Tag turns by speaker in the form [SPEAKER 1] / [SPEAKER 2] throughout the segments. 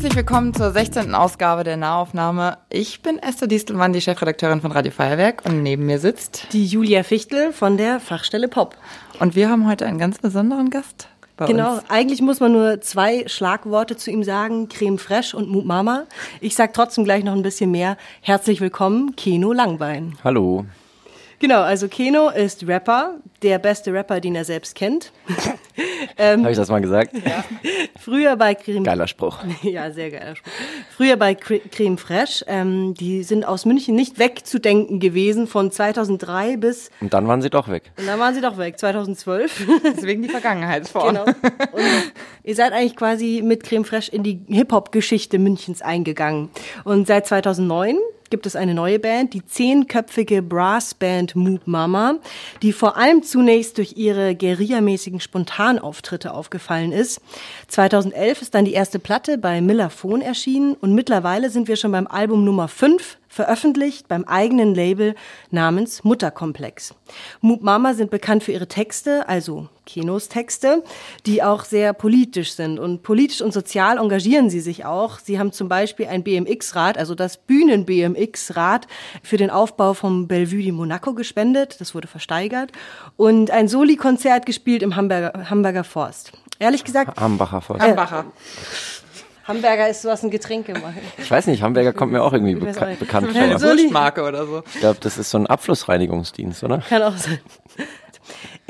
[SPEAKER 1] Herzlich willkommen zur 16. Ausgabe der Nahaufnahme. Ich bin Esther Distelmann, die Chefredakteurin von Radio Feuerwerk und neben mir sitzt
[SPEAKER 2] die Julia Fichtel von der Fachstelle Pop.
[SPEAKER 1] Und wir haben heute einen ganz besonderen Gast.
[SPEAKER 2] genau,
[SPEAKER 1] uns.
[SPEAKER 2] eigentlich muss man nur zwei Schlagworte zu ihm sagen, Creme Fraiche und Mut Mama. Ich sag trotzdem gleich noch ein bisschen mehr. Herzlich willkommen, Keno Langbein.
[SPEAKER 3] Hallo.
[SPEAKER 2] Genau, also Keno ist Rapper, der beste Rapper, den er selbst kennt.
[SPEAKER 3] ähm, Habe ich das mal gesagt?
[SPEAKER 2] Ja. Früher bei Creme...
[SPEAKER 3] Geiler Spruch.
[SPEAKER 2] ja, sehr geiler Spruch. Früher bei Creme Fraiche, ähm, die sind aus München nicht wegzudenken gewesen von 2003 bis...
[SPEAKER 3] Und dann waren sie doch weg.
[SPEAKER 2] Und dann waren sie doch weg, 2012.
[SPEAKER 1] Deswegen die Vergangenheitsform. Genau.
[SPEAKER 2] Und ihr seid eigentlich quasi mit Creme Fraiche in die Hip-Hop-Geschichte Münchens eingegangen. Und seit 2009 gibt es eine neue Band, die zehnköpfige Brassband Moop Mama, die vor allem zunächst durch ihre guerillamäßigen Spontanauftritte aufgefallen ist. 2011 ist dann die erste Platte bei Millerphone erschienen und mittlerweile sind wir schon beim Album Nummer 5 veröffentlicht beim eigenen Label namens Mutterkomplex. Moop Mama sind bekannt für ihre Texte, also Kinos Texte, die auch sehr politisch sind. Und politisch und sozial engagieren sie sich auch. Sie haben zum Beispiel ein BMX-Rad, also das Bühnen-BMX-Rad, für den Aufbau vom Bellevue di Monaco gespendet. Das wurde versteigert. Und ein Soli-Konzert gespielt im Hamburger, Hamburger Forst. Ehrlich gesagt.
[SPEAKER 3] Hambacher Forst.
[SPEAKER 1] Hambacher.
[SPEAKER 2] Hamburger ist sowas ein Getränke machen.
[SPEAKER 3] Ich weiß nicht, Hamburger kommt mir auch irgendwie beka bekannt
[SPEAKER 1] vor. So Marke oder so.
[SPEAKER 3] Ich glaube, das ist so ein Abflussreinigungsdienst, oder?
[SPEAKER 2] Kann auch sein.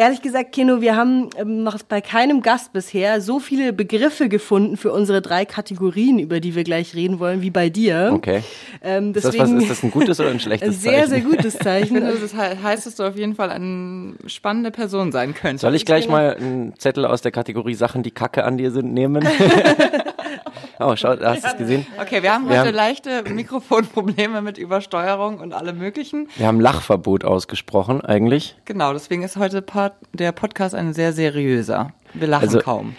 [SPEAKER 2] Ehrlich gesagt, Kino, wir haben noch bei keinem Gast bisher so viele Begriffe gefunden für unsere drei Kategorien, über die wir gleich reden wollen, wie bei dir.
[SPEAKER 3] Okay.
[SPEAKER 2] Ähm,
[SPEAKER 3] ist, das was, ist das ein gutes oder ein schlechtes
[SPEAKER 2] ein sehr,
[SPEAKER 3] Zeichen?
[SPEAKER 2] Sehr, sehr gutes Zeichen.
[SPEAKER 1] Also das heißt, dass du auf jeden Fall eine spannende Person sein könntest.
[SPEAKER 3] Soll ich gleich mal einen Zettel aus der Kategorie Sachen, die Kacke an dir sind, nehmen? oh, schau, hast du es gesehen?
[SPEAKER 1] Okay, wir haben
[SPEAKER 3] Wir
[SPEAKER 1] heute
[SPEAKER 3] haben-
[SPEAKER 1] leichte Mikrofonprobleme mit Übersteuerung und allem möglichen.
[SPEAKER 3] Wir haben Lachverbot ausgesprochen, eigentlich.
[SPEAKER 1] Genau, deswegen ist heute Part, der Podcast ein sehr seriöser. Wir lachen
[SPEAKER 3] Also-
[SPEAKER 1] kaum.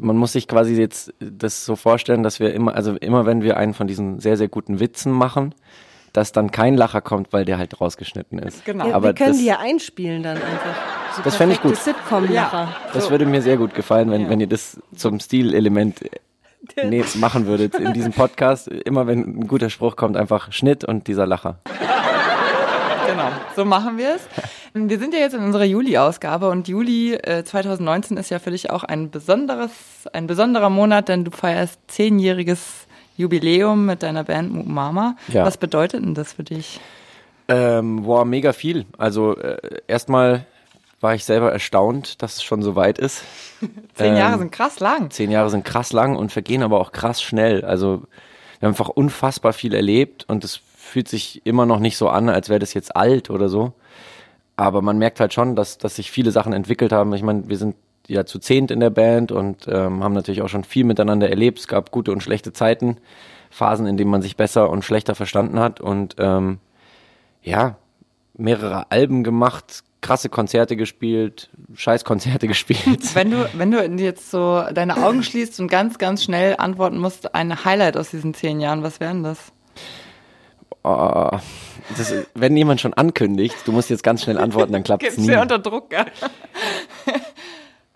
[SPEAKER 3] Man muss sich quasi jetzt das so vorstellen, dass wir immer, also immer wenn wir einen von diesen sehr, sehr guten Witzen machen, dass dann kein Lacher kommt, weil der halt rausgeschnitten ist.
[SPEAKER 1] Genau.
[SPEAKER 2] Ja,
[SPEAKER 3] Aber
[SPEAKER 2] wir können
[SPEAKER 3] das-
[SPEAKER 2] die ja einspielen dann einfach. So
[SPEAKER 3] Das fänd ich gut.
[SPEAKER 2] perfekte Sitcom-Lacher.
[SPEAKER 3] Das würde mir sehr gut gefallen, wenn,
[SPEAKER 1] Ja.
[SPEAKER 3] wenn ihr das zum Stilelement äh, nee, machen würdet in diesem Podcast. Immer wenn ein guter Spruch kommt, einfach Schnitt und dieser Lacher.
[SPEAKER 1] Genau, so machen wir es. Wir sind ja jetzt in unserer Juli-Ausgabe und Juli äh, 2019 ist ja für dich auch ein besonderes, ein besonderer Monat, denn du feierst zehnjähriges Jubiläum mit deiner Band Mu Mama.
[SPEAKER 3] Ja.
[SPEAKER 1] Was bedeutet denn das für dich?
[SPEAKER 3] Ähm, wow, mega viel. Also äh, erstmal war ich selber erstaunt, dass es schon so weit ist.
[SPEAKER 1] Zehn
[SPEAKER 3] Ähm,
[SPEAKER 1] Jahre sind krass lang.
[SPEAKER 3] Zehn Jahre sind krass lang und vergehen aber auch krass schnell. Also wir haben einfach unfassbar viel erlebt und es fühlt sich immer noch nicht so an, als wäre das jetzt alt oder so. Aber man merkt halt schon, dass, dass sich viele Sachen entwickelt haben. Ich meine, wir sind ja zu zehnt in der Band und ähm, haben natürlich auch schon viel miteinander erlebt. Es gab gute und schlechte Zeiten, Phasen, in denen man sich besser und schlechter verstanden hat und ähm, ja, mehrere Alben gemacht, krasse Konzerte gespielt, Scheißkonzerte gespielt.
[SPEAKER 1] Wenn du, wenn du jetzt so deine Augen schließt und ganz, ganz schnell antworten musst, ein Highlight aus diesen zehn Jahren, was wären das?
[SPEAKER 3] Oh, das, wenn jemand schon ankündigt, du musst jetzt ganz schnell antworten, dann klappt es nie.
[SPEAKER 1] dir unter Druck, gell?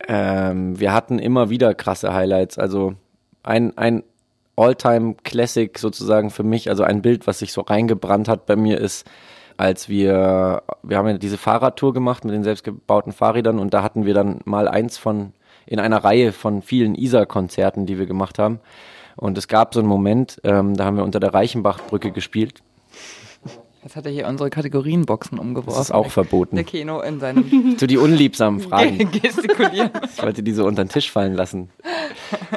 [SPEAKER 3] Ähm, wir hatten immer wieder krasse Highlights. Also ein, ein All-Time-Classic sozusagen für mich, also ein Bild, was sich so reingebrannt hat bei mir ist, als wir, wir haben ja diese Fahrradtour gemacht mit den selbstgebauten Fahrrädern und da hatten wir dann mal eins von, in einer Reihe von vielen Isar-Konzerten, die wir gemacht haben. Und es gab so einen Moment, ähm, da haben wir unter der Reichenbachbrücke gespielt.
[SPEAKER 1] Jetzt hat er hier unsere Kategorienboxen umgeworfen.
[SPEAKER 3] Das ist auch verboten.
[SPEAKER 1] Der Keno in seinem
[SPEAKER 3] So die unliebsamen Fragen.
[SPEAKER 1] Gestikulieren.
[SPEAKER 3] Ich wollte die so unter den Tisch fallen lassen.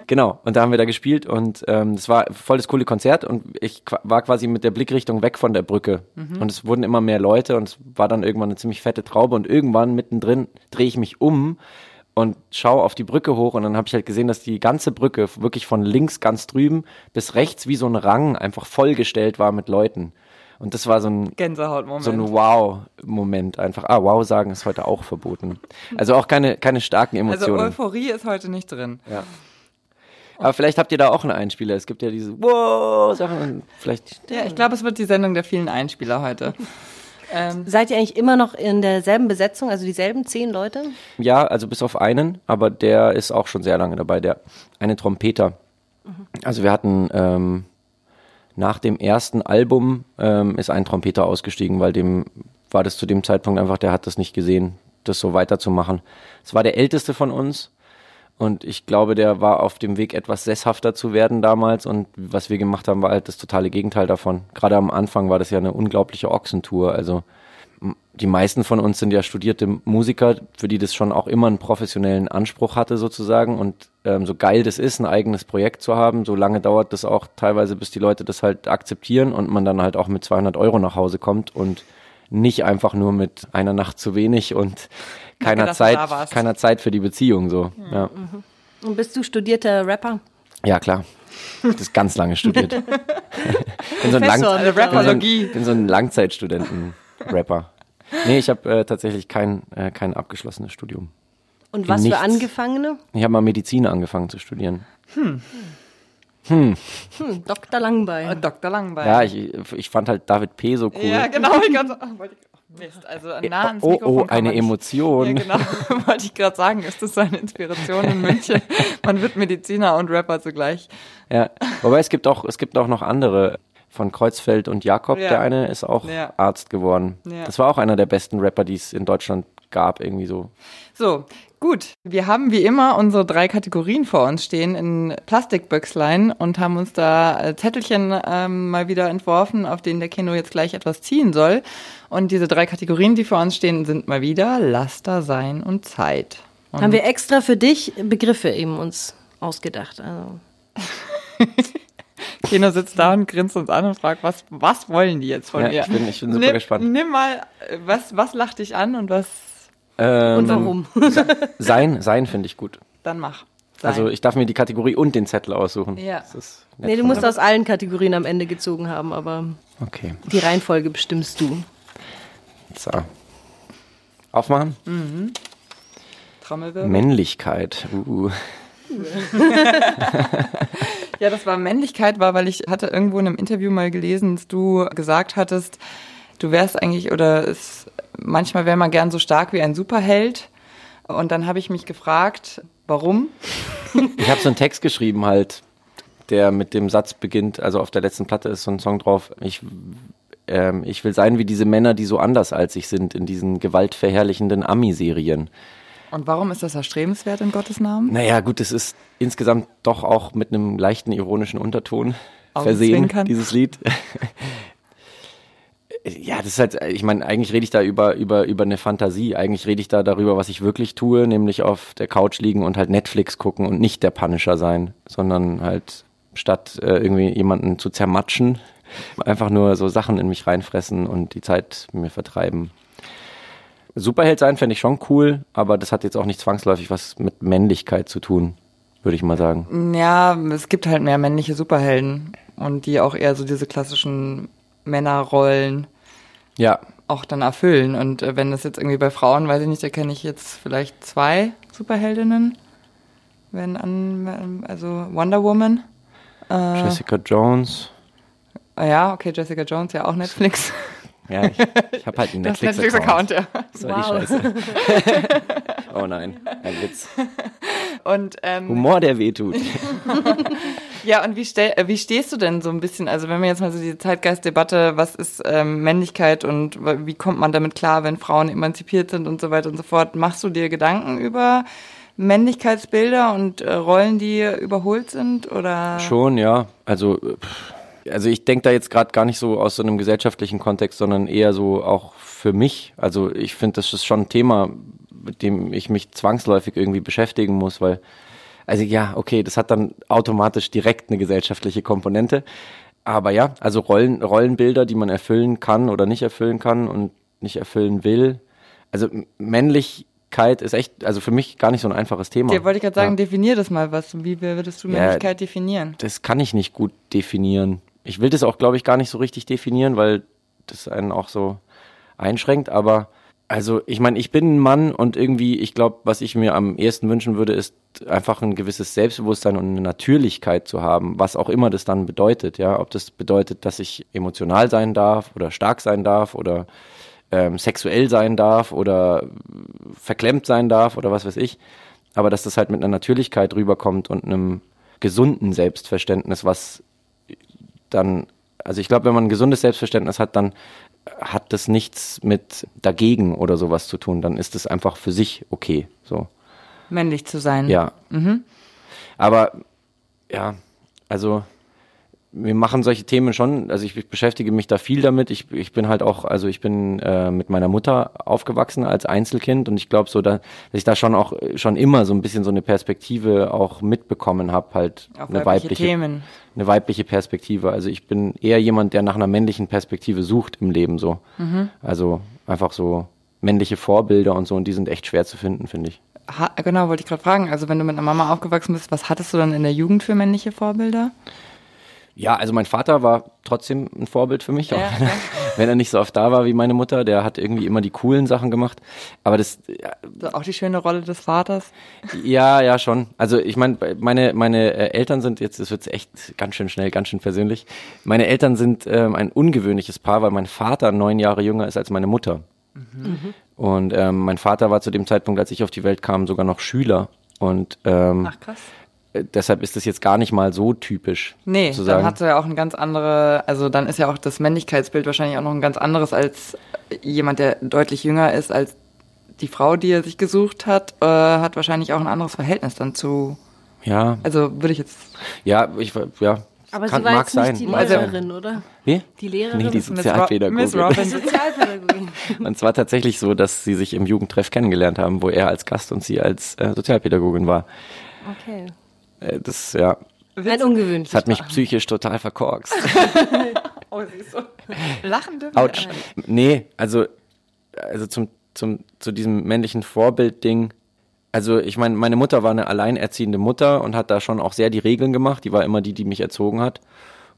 [SPEAKER 3] Genau, und da haben wir da gespielt und ähm, das war voll das coole Konzert und ich war quasi mit der Blickrichtung weg von der Brücke. Und es wurden immer mehr Leute und es war dann irgendwann eine ziemlich fette Traube und irgendwann mittendrin drehe ich mich um und schaue auf die Brücke hoch und dann habe ich halt gesehen, dass die ganze Brücke wirklich von links ganz drüben bis rechts wie so ein Rang einfach vollgestellt war mit Leuten. Und das war so ein,
[SPEAKER 1] Gänsehautmoment.
[SPEAKER 3] so ein Wow-Moment einfach. Ah, Wow sagen ist heute auch verboten. Also auch keine, keine starken
[SPEAKER 1] also
[SPEAKER 3] Emotionen.
[SPEAKER 1] Euphorie ist heute nicht drin.
[SPEAKER 3] ja. Aber vielleicht habt ihr da auch einen Einspieler. Es gibt ja diese Wow-Sachen vielleicht.
[SPEAKER 1] Ja, ich glaube, es wird die Sendung der vielen Einspieler heute. ähm,
[SPEAKER 2] Seid ihr eigentlich immer noch in derselben Besetzung, also dieselben zehn Leute?
[SPEAKER 3] Ja, also bis auf einen, aber der ist auch schon sehr lange dabei, der eine Trompeter. Also wir hatten ähm, nach dem ersten Album ähm, ist ein Trompeter ausgestiegen, weil dem war das zu dem Zeitpunkt einfach, der hat das nicht gesehen, das so weiterzumachen. Es war der älteste von uns und ich glaube, der war auf dem Weg, etwas sesshafter zu werden damals und was wir gemacht haben, war halt das totale Gegenteil davon. Gerade am Anfang war das ja eine unglaubliche Ochsentour, also die meisten von uns sind ja studierte Musiker, für die das schon auch immer einen professionellen Anspruch hatte sozusagen. Und ähm, so geil das ist, ein eigenes Projekt zu haben, so lange dauert das auch teilweise, bis die Leute das halt akzeptieren und man dann halt auch mit 200 Euro nach Hause kommt und nicht einfach nur mit einer Nacht zu wenig und keiner
[SPEAKER 1] du
[SPEAKER 3] Zeit, keiner Zeit für die Beziehung so. Ja,
[SPEAKER 2] Und bist du studierter Rapper?
[SPEAKER 3] ja klar. Ich das ganz lange studiert. bin so ein, Lang bin so ein Langzeitstudenten-Rapper. Nee, ich habe äh, tatsächlich kein, äh, kein abgeschlossenes Studium.
[SPEAKER 2] Und was
[SPEAKER 3] Nichts.
[SPEAKER 2] für Angefangene?
[SPEAKER 3] Ich habe mal Medizin angefangen zu studieren.
[SPEAKER 2] Hm, Dr. Langbein.
[SPEAKER 1] Äh, Dr. Langbein.
[SPEAKER 3] Ja, ich, ich fand halt David P. so cool.
[SPEAKER 1] Ja, genau. Ich ganz, oh, wollte ich, oh, Mist, also nah ans
[SPEAKER 3] oh,
[SPEAKER 1] Mikrofon
[SPEAKER 3] oh,
[SPEAKER 1] kann
[SPEAKER 3] eine
[SPEAKER 1] man
[SPEAKER 3] Emotion.
[SPEAKER 1] Ja, genau. Wollte ich gerade sagen, ist das so eine Inspiration in München? Man wird Mediziner und Rapper zugleich.
[SPEAKER 3] Ja. Wobei es gibt auch, es gibt auch noch andere. Von Kreuzfeld und Jakob,
[SPEAKER 1] Ja.
[SPEAKER 3] der eine ist auch
[SPEAKER 1] Ja.
[SPEAKER 3] Arzt geworden.
[SPEAKER 1] Ja.
[SPEAKER 3] Das war auch einer der besten Rapper, die es in Deutschland gab, irgendwie so.
[SPEAKER 1] So, gut. Wir haben wie immer unsere drei Kategorien vor uns stehen in Plastikböckslein und haben uns da äh, Zettelchen ähm, mal wieder entworfen, auf denen der Kino jetzt gleich etwas ziehen soll. Und diese drei Kategorien, die vor uns stehen, sind mal wieder Laster, Sein und Zeit. Und
[SPEAKER 2] Haben wir extra für dich Begriffe eben uns ausgedacht. Also.
[SPEAKER 1] Kino sitzt da und grinst uns an und fragt, was, was wollen die jetzt von
[SPEAKER 3] Ja,
[SPEAKER 1] mir?
[SPEAKER 3] ich bin- ich bin super
[SPEAKER 1] nimm,
[SPEAKER 3] gespannt.
[SPEAKER 1] Nimm mal, was, was lacht dich an und was
[SPEAKER 3] Ähm,
[SPEAKER 2] Und warum?
[SPEAKER 3] Sein, sein finde ich gut.
[SPEAKER 1] dann mach. Sein.
[SPEAKER 3] Also ich darf mir die Kategorie und den Zettel aussuchen.
[SPEAKER 1] Ja.
[SPEAKER 3] Das ist nett
[SPEAKER 2] Nee, du musst aus allen Kategorien am Ende gezogen haben, aber
[SPEAKER 3] Okay.
[SPEAKER 2] die Reihenfolge bestimmst du.
[SPEAKER 3] So. Aufmachen.
[SPEAKER 1] Trommelwirbel.
[SPEAKER 3] Männlichkeit. Uh.
[SPEAKER 1] Ja, das war Männlichkeit, war, weil ich hatte irgendwo in einem Interview mal gelesen, dass du gesagt hattest, du wärst eigentlich oder es, manchmal wäre man gern so stark wie ein Superheld. Und dann habe ich mich gefragt, warum?
[SPEAKER 3] Ich habe so einen Text geschrieben halt, der mit dem Satz beginnt, also auf der letzten Platte ist so ein Song drauf, ich, ähm, ich will sein wie diese Männer, die so anders als ich sind in diesen gewaltverherrlichenden Ami-Serien.
[SPEAKER 1] Und warum ist das erstrebenswert in Gottes Namen?
[SPEAKER 3] Naja, gut, es ist insgesamt doch auch mit einem leichten ironischen Unterton versehen, dieses Lied. Ja, das ist halt, ich meine, eigentlich rede ich da über, über, über eine Fantasie. Eigentlich rede ich da darüber, was ich wirklich tue, nämlich auf der Couch liegen und halt Netflix gucken und nicht der Punisher sein, sondern halt statt äh, irgendwie jemanden zu zermatschen, einfach nur so Sachen in mich reinfressen und die Zeit mir vertreiben. Superheld sein fände ich schon cool, aber das hat jetzt auch nicht zwangsläufig was mit Männlichkeit zu tun, würde ich mal sagen.
[SPEAKER 1] Ja, es gibt halt mehr männliche Superhelden und die auch eher so diese klassischen Männerrollen
[SPEAKER 3] Ja,
[SPEAKER 1] auch dann erfüllen. Und äh, wenn das jetzt irgendwie bei Frauen, weiß ich nicht, da kenne ich jetzt vielleicht zwei Superheldinnen. Wenn an, also Wonder Woman. Äh,
[SPEAKER 3] Jessica Jones.
[SPEAKER 1] ja, okay, Jessica Jones, ja auch Netflix.
[SPEAKER 3] Ja, ich, ich habe halt einen Netflix-Account.
[SPEAKER 1] Netflix-Account, ja.
[SPEAKER 3] Das war die Scheiße. oh nein, ein Witz.
[SPEAKER 1] Und ähm,
[SPEAKER 3] Humor, der wehtut.
[SPEAKER 1] Ja, und wie, stell, äh, wie stehst du denn so ein bisschen, also wenn wir jetzt mal so die Zeitgeistdebatte, was ist ähm, Männlichkeit und wie kommt man damit klar, wenn Frauen emanzipiert sind und so weiter und so fort, machst du dir Gedanken über Männlichkeitsbilder und äh, Rollen, die überholt sind oder?
[SPEAKER 3] Schon, ja. Also, pff, also ich denke da jetzt gerade gar nicht so aus so einem gesellschaftlichen Kontext, sondern eher so auch für mich. Also ich finde, das ist schon ein Thema, mit dem ich mich zwangsläufig irgendwie beschäftigen muss, weil, also ja, okay, das hat dann automatisch direkt eine gesellschaftliche Komponente. Aber ja, also Rollen, Rollenbilder, die man erfüllen kann oder nicht erfüllen kann und nicht erfüllen will. Also Männlichkeit ist echt, also für mich gar nicht so ein einfaches Thema.
[SPEAKER 1] Dir wollte ich gerade sagen,
[SPEAKER 3] Ja.
[SPEAKER 1] definier das mal was. Wie würdest du
[SPEAKER 3] Ja.
[SPEAKER 1] Männlichkeit definieren?
[SPEAKER 3] das kann ich nicht gut definieren. Ich will das auch, glaube ich, gar nicht so richtig definieren, weil das einen auch so einschränkt, aber also ich meine, ich bin ein Mann und irgendwie, ich glaube, was ich mir am ehesten wünschen würde, ist einfach ein gewisses Selbstbewusstsein und eine Natürlichkeit zu haben, was auch immer das dann bedeutet, ja, ob das bedeutet, dass ich emotional sein darf oder stark sein darf oder ähm, sexuell sein darf oder verklemmt sein darf oder was weiß ich, aber dass das halt mit einer Natürlichkeit rüberkommt und einem gesunden Selbstverständnis, was dann, also ich glaube, wenn man ein gesundes Selbstverständnis hat, dann hat das nichts mit dagegen oder sowas zu tun, dann ist es einfach für sich okay, so.
[SPEAKER 1] Männlich zu sein.
[SPEAKER 3] Ja. Aber ja, also wir machen solche Themen schon, also ich, ich beschäftige mich da viel damit. Ich, ich bin halt auch, also ich bin äh, mit meiner Mutter aufgewachsen als Einzelkind und ich glaube so, da, dass ich da schon auch schon immer so ein bisschen so eine Perspektive auch mitbekommen habe, halt
[SPEAKER 1] Auf
[SPEAKER 3] eine
[SPEAKER 1] weibliche Themen.
[SPEAKER 3] eine weibliche Perspektive. Also ich bin eher jemand, der nach einer männlichen Perspektive sucht im Leben so.
[SPEAKER 1] Mhm.
[SPEAKER 3] Also einfach so männliche Vorbilder und so und die sind echt schwer zu finden, finde ich.
[SPEAKER 1] Ha genau, wollte ich gerade fragen. Also wenn du mit einer Mama aufgewachsen bist, was hattest du dann in der Jugend für männliche Vorbilder?
[SPEAKER 3] Ja, also mein Vater war trotzdem ein Vorbild für mich, auch
[SPEAKER 1] Ja,
[SPEAKER 3] wenn, er, wenn er nicht so oft da war wie meine Mutter. Der hat irgendwie immer die coolen Sachen gemacht. Aber das, ja,
[SPEAKER 1] auch die schöne Rolle des Vaters.
[SPEAKER 3] ja, ja schon. Also ich meine, meine meine äh, Eltern sind jetzt, das wird echt ganz schön schnell, ganz schön persönlich. Meine Eltern sind ähm, ein ungewöhnliches Paar, weil mein Vater neun Jahre jünger ist als meine Mutter. Und ähm, mein Vater war zu dem Zeitpunkt, als ich auf die Welt kam, sogar noch Schüler. Und ähm,
[SPEAKER 1] Ach krass.
[SPEAKER 3] Äh, deshalb ist das jetzt gar nicht mal so typisch.
[SPEAKER 1] Nee,
[SPEAKER 3] zu
[SPEAKER 1] dann
[SPEAKER 3] sagen.
[SPEAKER 1] hat er ja auch ein ganz andere, also dann ist ja auch das Männlichkeitsbild wahrscheinlich auch noch ein ganz anderes als jemand, der deutlich jünger ist als die Frau, die er sich gesucht hat, äh, hat wahrscheinlich auch ein anderes Verhältnis dann zu.
[SPEAKER 3] ja,
[SPEAKER 1] Also würde ich jetzt.
[SPEAKER 3] ja, ich ja.
[SPEAKER 2] Aber
[SPEAKER 3] kann,
[SPEAKER 2] sie war
[SPEAKER 3] mag
[SPEAKER 2] jetzt nicht
[SPEAKER 3] sein.
[SPEAKER 2] die
[SPEAKER 1] Also-
[SPEAKER 2] Lehrerin, oder?
[SPEAKER 3] Wie?
[SPEAKER 2] Die Lehrerin?
[SPEAKER 3] Nee, die Sozialpädagogin.
[SPEAKER 1] Miss Robin.
[SPEAKER 2] Sozialpädagogin.
[SPEAKER 3] Und es war tatsächlich so, dass sie sich im Jugendtreff kennengelernt haben, wo er als Gast und sie als äh, Sozialpädagogin war.
[SPEAKER 2] Okay.
[SPEAKER 3] Äh, das, ja,
[SPEAKER 2] Ein ungewöhnliches
[SPEAKER 3] das hat mich psychisch total verkorkst.
[SPEAKER 1] Oh, sie ist so. Lachen dürfen.
[SPEAKER 3] Autsch. Nee, also, also zum, zum, zu diesem männlichen Vorbild-Ding. Also ich meine, meine Mutter war eine alleinerziehende Mutter und hat da schon auch sehr die Regeln gemacht. Die war immer die, die mich erzogen hat.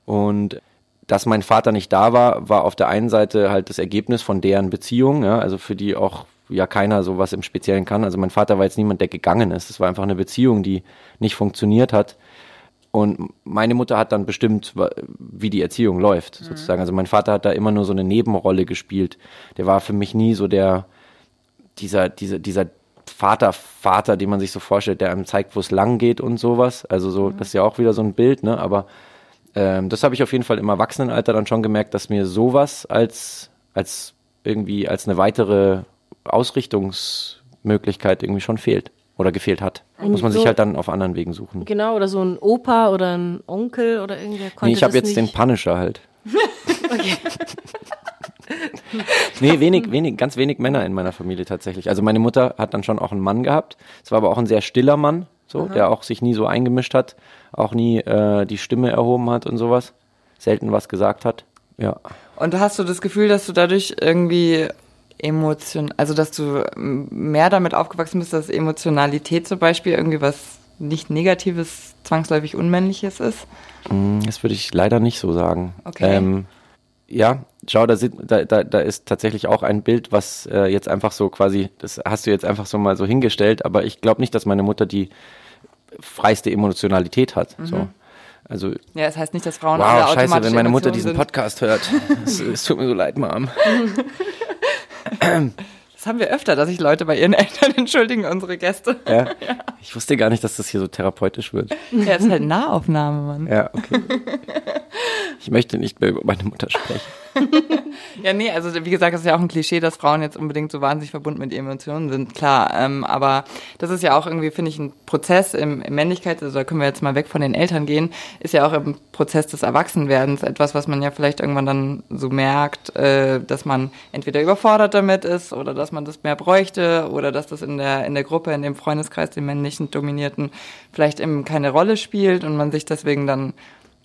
[SPEAKER 3] Und dass mein Vater nicht da war, war auf der einen Seite halt das Ergebnis von deren Beziehung, ja, also für die auch ja keiner sowas im Speziellen kann. Also mein Vater war jetzt niemand, der gegangen ist. Es war einfach eine Beziehung, die nicht funktioniert hat. Und meine Mutter hat dann bestimmt, wie die Erziehung läuft, sozusagen. Also mein Vater hat da immer nur so eine Nebenrolle gespielt. Der war für mich nie so der, dieser, dieser, dieser Vater, Vater, den man sich so vorstellt, der einem zeigt, wo es lang geht und sowas. Also so, das ist ja auch wieder so ein Bild, ne? Aber ähm, das habe ich auf jeden Fall im Erwachsenenalter dann schon gemerkt, dass mir sowas als, als irgendwie als eine weitere Ausrichtungsmöglichkeit irgendwie schon fehlt oder gefehlt hat. Muss man sich
[SPEAKER 2] so-
[SPEAKER 3] halt dann auf anderen Wegen suchen.
[SPEAKER 2] Genau, oder so ein Opa oder ein Onkel oder irgendwer konnte
[SPEAKER 3] Nee, ich habe jetzt den
[SPEAKER 2] nicht.
[SPEAKER 3] Punisher halt. nee, wenig, wenig, ganz wenig Männer in meiner Familie tatsächlich. Also meine Mutter hat dann schon auch einen Mann gehabt. Es war aber auch ein sehr stiller Mann, so, der auch sich nie so eingemischt hat, auch nie äh, die Stimme erhoben hat und sowas. Selten was gesagt hat. Ja.
[SPEAKER 1] Und hast du das Gefühl, dass du dadurch irgendwie Emotion, also dass du m, mehr damit aufgewachsen bist, dass Emotionalität zum Beispiel irgendwie was nicht Negatives, zwangsläufig Unmännliches ist?
[SPEAKER 3] Hm, Das würde ich leider nicht so sagen.
[SPEAKER 1] Okay.
[SPEAKER 3] Ähm, ja, schau, da, sind, da, da, da ist tatsächlich auch ein Bild, was äh, jetzt einfach so quasi, das hast du jetzt einfach so mal so hingestellt, aber ich glaube nicht, dass meine Mutter die freiste Emotionalität hat. So. Also,
[SPEAKER 1] Ja, es heißt nicht, dass Frauen alle
[SPEAKER 3] wow, scheiße,
[SPEAKER 1] automatisch
[SPEAKER 3] wenn meine Mutter diesen
[SPEAKER 1] sind.
[SPEAKER 3] Podcast hört. Es, es tut mir so leid, Mom.
[SPEAKER 1] Das haben wir öfter, dass sich Leute bei ihren Eltern entschuldigen, unsere Gäste.
[SPEAKER 3] Ja. Ich wusste gar nicht, dass das hier so therapeutisch wird.
[SPEAKER 1] Ja, es ist halt Nahaufnahme, Mann.
[SPEAKER 3] Ja, okay. Ich möchte nicht mehr über meine Mutter sprechen.
[SPEAKER 1] Ja, nee, also wie gesagt, das ist ja auch ein Klischee, dass Frauen jetzt unbedingt so wahnsinnig verbunden mit Emotionen sind, klar. Ähm, aber das ist ja auch irgendwie, finde ich, ein Prozess im, im Männlichkeit, also da können wir jetzt mal weg von den Eltern gehen, ist ja auch im Prozess des Erwachsenwerdens etwas, was man ja vielleicht irgendwann dann so merkt, äh, dass man entweder überfordert damit ist oder dass man das mehr bräuchte oder dass das in der, in der Gruppe, in dem Freundeskreis, dem männlichen Dominierten, vielleicht eben keine Rolle spielt und man sich deswegen dann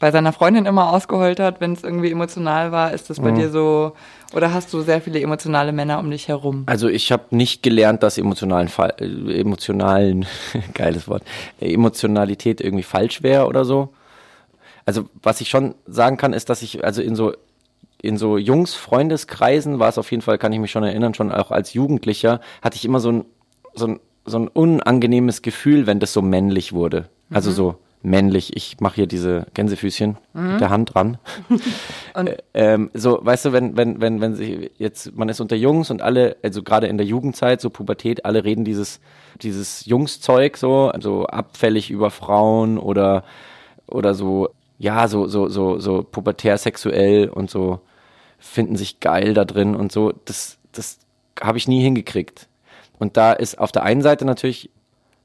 [SPEAKER 1] bei seiner Freundin immer ausgeheult hat, wenn es irgendwie emotional war. Ist das bei dir so, oder hast du sehr viele emotionale Männer um dich herum?
[SPEAKER 3] Also ich habe nicht gelernt, dass emotionalen Fall, äh, emotionalen, geiles Wort, äh, Emotionalität irgendwie falsch wäre oder so. Also was ich schon sagen kann, ist, dass ich also in so in so Jungs-Freundeskreisen war es auf jeden Fall, kann ich mich schon erinnern, schon auch als Jugendlicher, hatte ich immer so ein, so ein, so ein unangenehmes Gefühl, wenn das so männlich wurde. Also so männlich. Ich mache hier diese Gänsefüßchen mit der Hand dran. Äh, ähm, so, weißt du, wenn, wenn, wenn, wenn sich jetzt, man ist unter Jungs und alle, also gerade in der Jugendzeit, so Pubertät, alle reden dieses, dieses Jungszeug so, also abfällig über Frauen oder, oder so, ja, so, so, so, so pubertär sexuell und so finden sich geil da drin und so. Das, das habe ich nie hingekriegt. Und da ist auf der einen Seite natürlich,